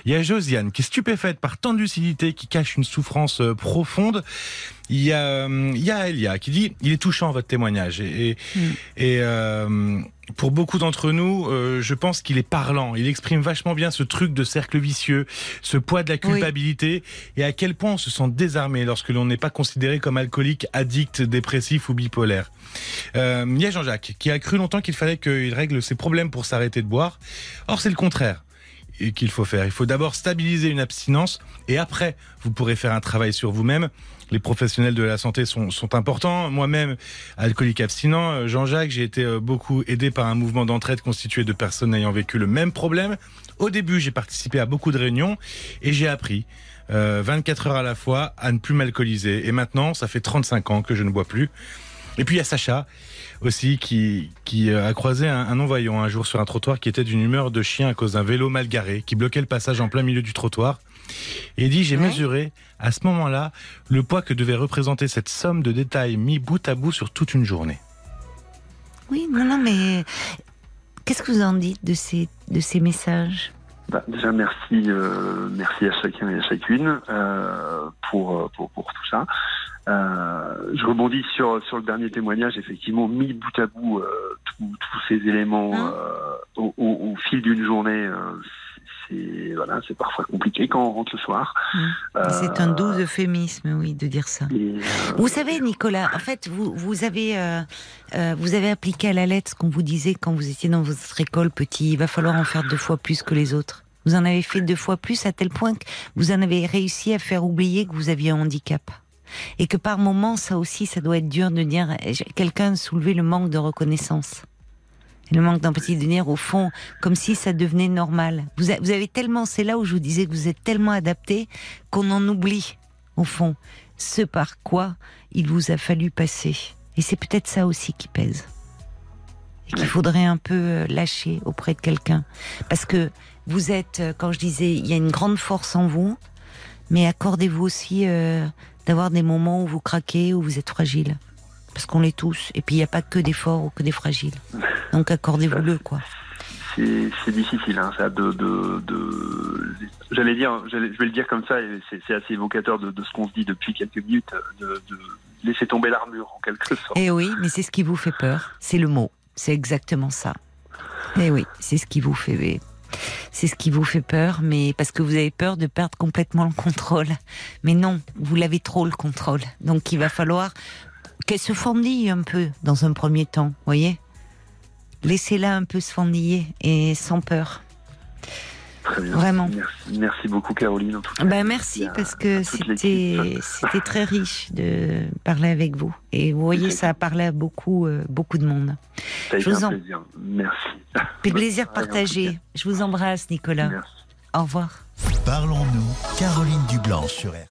Il y a Josiane qui est stupéfaite par tant de lucidité qui cache une souffrance euh, profonde. Il y a, euh, il y a Elia qui dit il est touchant votre témoignage et, et, Mm. et, euh, pour beaucoup d'entre nous, euh, je pense qu'il est parlant. Il exprime vachement bien ce truc de cercle vicieux, ce poids de la culpabilité et à quel point on se sent désarmé lorsque l'on n'est pas considéré comme alcoolique, addict, dépressif ou bipolaire. Euh, il y a Jean-Jacques qui a cru longtemps qu'il fallait qu'il règle ses problèmes pour s'arrêter de boire. Or, c'est le contraire qu'il faut faire. Il faut d'abord stabiliser une abstinence et après, vous pourrez faire un travail sur vous-même. Les professionnels de la santé sont, importants. Moi-même, alcoolique abstinent, euh, Jean-Jacques, j'ai été euh, beaucoup aidé par un mouvement d'entraide constitué de personnes ayant vécu le même problème. Au début, j'ai participé à beaucoup de réunions et j'ai appris euh, 24 heures à la fois à ne plus m'alcooliser. Et maintenant, ça fait 35 ans que je ne bois plus. Et puis il y a Sacha aussi qui, qui euh, a croisé un, un non-voyant un jour sur un trottoir qui était d'une humeur de chien à cause d'un vélo mal garé qui bloquait le passage en plein milieu du trottoir. Et il dit j'ai Ouais. mesuré à ce moment-là le poids que devait représenter cette somme de détails mis bout à bout sur toute une journée. Oui, non, non, mais qu'est-ce que vous en dites de ces, de ces messages? Bah, déjà, merci, euh, merci à chacun et à chacune euh, pour, euh, pour, pour tout ça. Euh, je rebondis sur, sur le dernier témoignage. Effectivement, mis bout à bout euh, tous tous ces éléments Hein? euh, au, au- au fil d'une journée, euh, c'est voilà, c'est parfois compliqué quand on rentre le soir. Euh, C'est un doux euphémisme, oui, de dire ça. et, euh, Vous savez, Nicolas, en fait, vous, vous, avez, euh, euh, vous avez appliqué à la lettre ce qu'on vous disait quand vous étiez dans votre école petit. Il va falloir en faire deux fois plus que les autres. Vous en avez fait deux fois plus à tel point que vous en avez réussi à faire oublier que vous aviez un handicap. Et que par moments, ça aussi, ça doit être dur de dire, quelqu'un a soulevé le manque de reconnaissance. Et le manque d'empathie, de dire au fond, comme si ça devenait normal. Vous, a- vous avez tellement, c'est là où je vous disais que vous êtes tellement adapté qu'on en oublie, au fond, ce par quoi il vous a fallu passer. Et c'est peut-être ça aussi qui pèse. Et qu'il faudrait un peu euh, lâcher auprès de quelqu'un. Parce que vous êtes, euh, quand je disais, il y a une grande force en vous, mais accordez-vous aussi euh, d'avoir des moments où vous craquez, où vous êtes fragile. Parce qu'on l'est tous. Et puis il n'y a pas que des forts ou que des fragiles. Donc accordez-vous-le, quoi. c'est difficile, hein, ça, de, de, de j'allais dire, je vais le dire comme ça, et c'est assez évocateur de, de ce qu'on se dit depuis quelques minutes, de, de laisser tomber l'armure en quelque sorte. Eh oui, mais c'est ce qui vous fait peur. C'est le mot. C'est exactement ça. Eh oui, c'est ce qui vous fait. C'est ce qui vous fait peur, mais parce que vous avez peur de perdre complètement le contrôle. Mais non, vous l'avez trop le contrôle. Donc il va falloir qu'elle se fendille un peu dans un premier temps, voyez Laissez-la un peu se fendiller et sans peur. Très bien. Vraiment. Merci, merci beaucoup Caroline en tout cas. Ben merci à- parce que c'était c'était très riche de parler avec vous et vous voyez ça a parlé à beaucoup euh, beaucoup de monde. Ça a je été vous un en- plaisir. Merci. Puis le plaisir partagé. Je vous embrasse Nicolas. Merci. Au revoir. Parlons-nous, Caroline Dublanche sur RTL.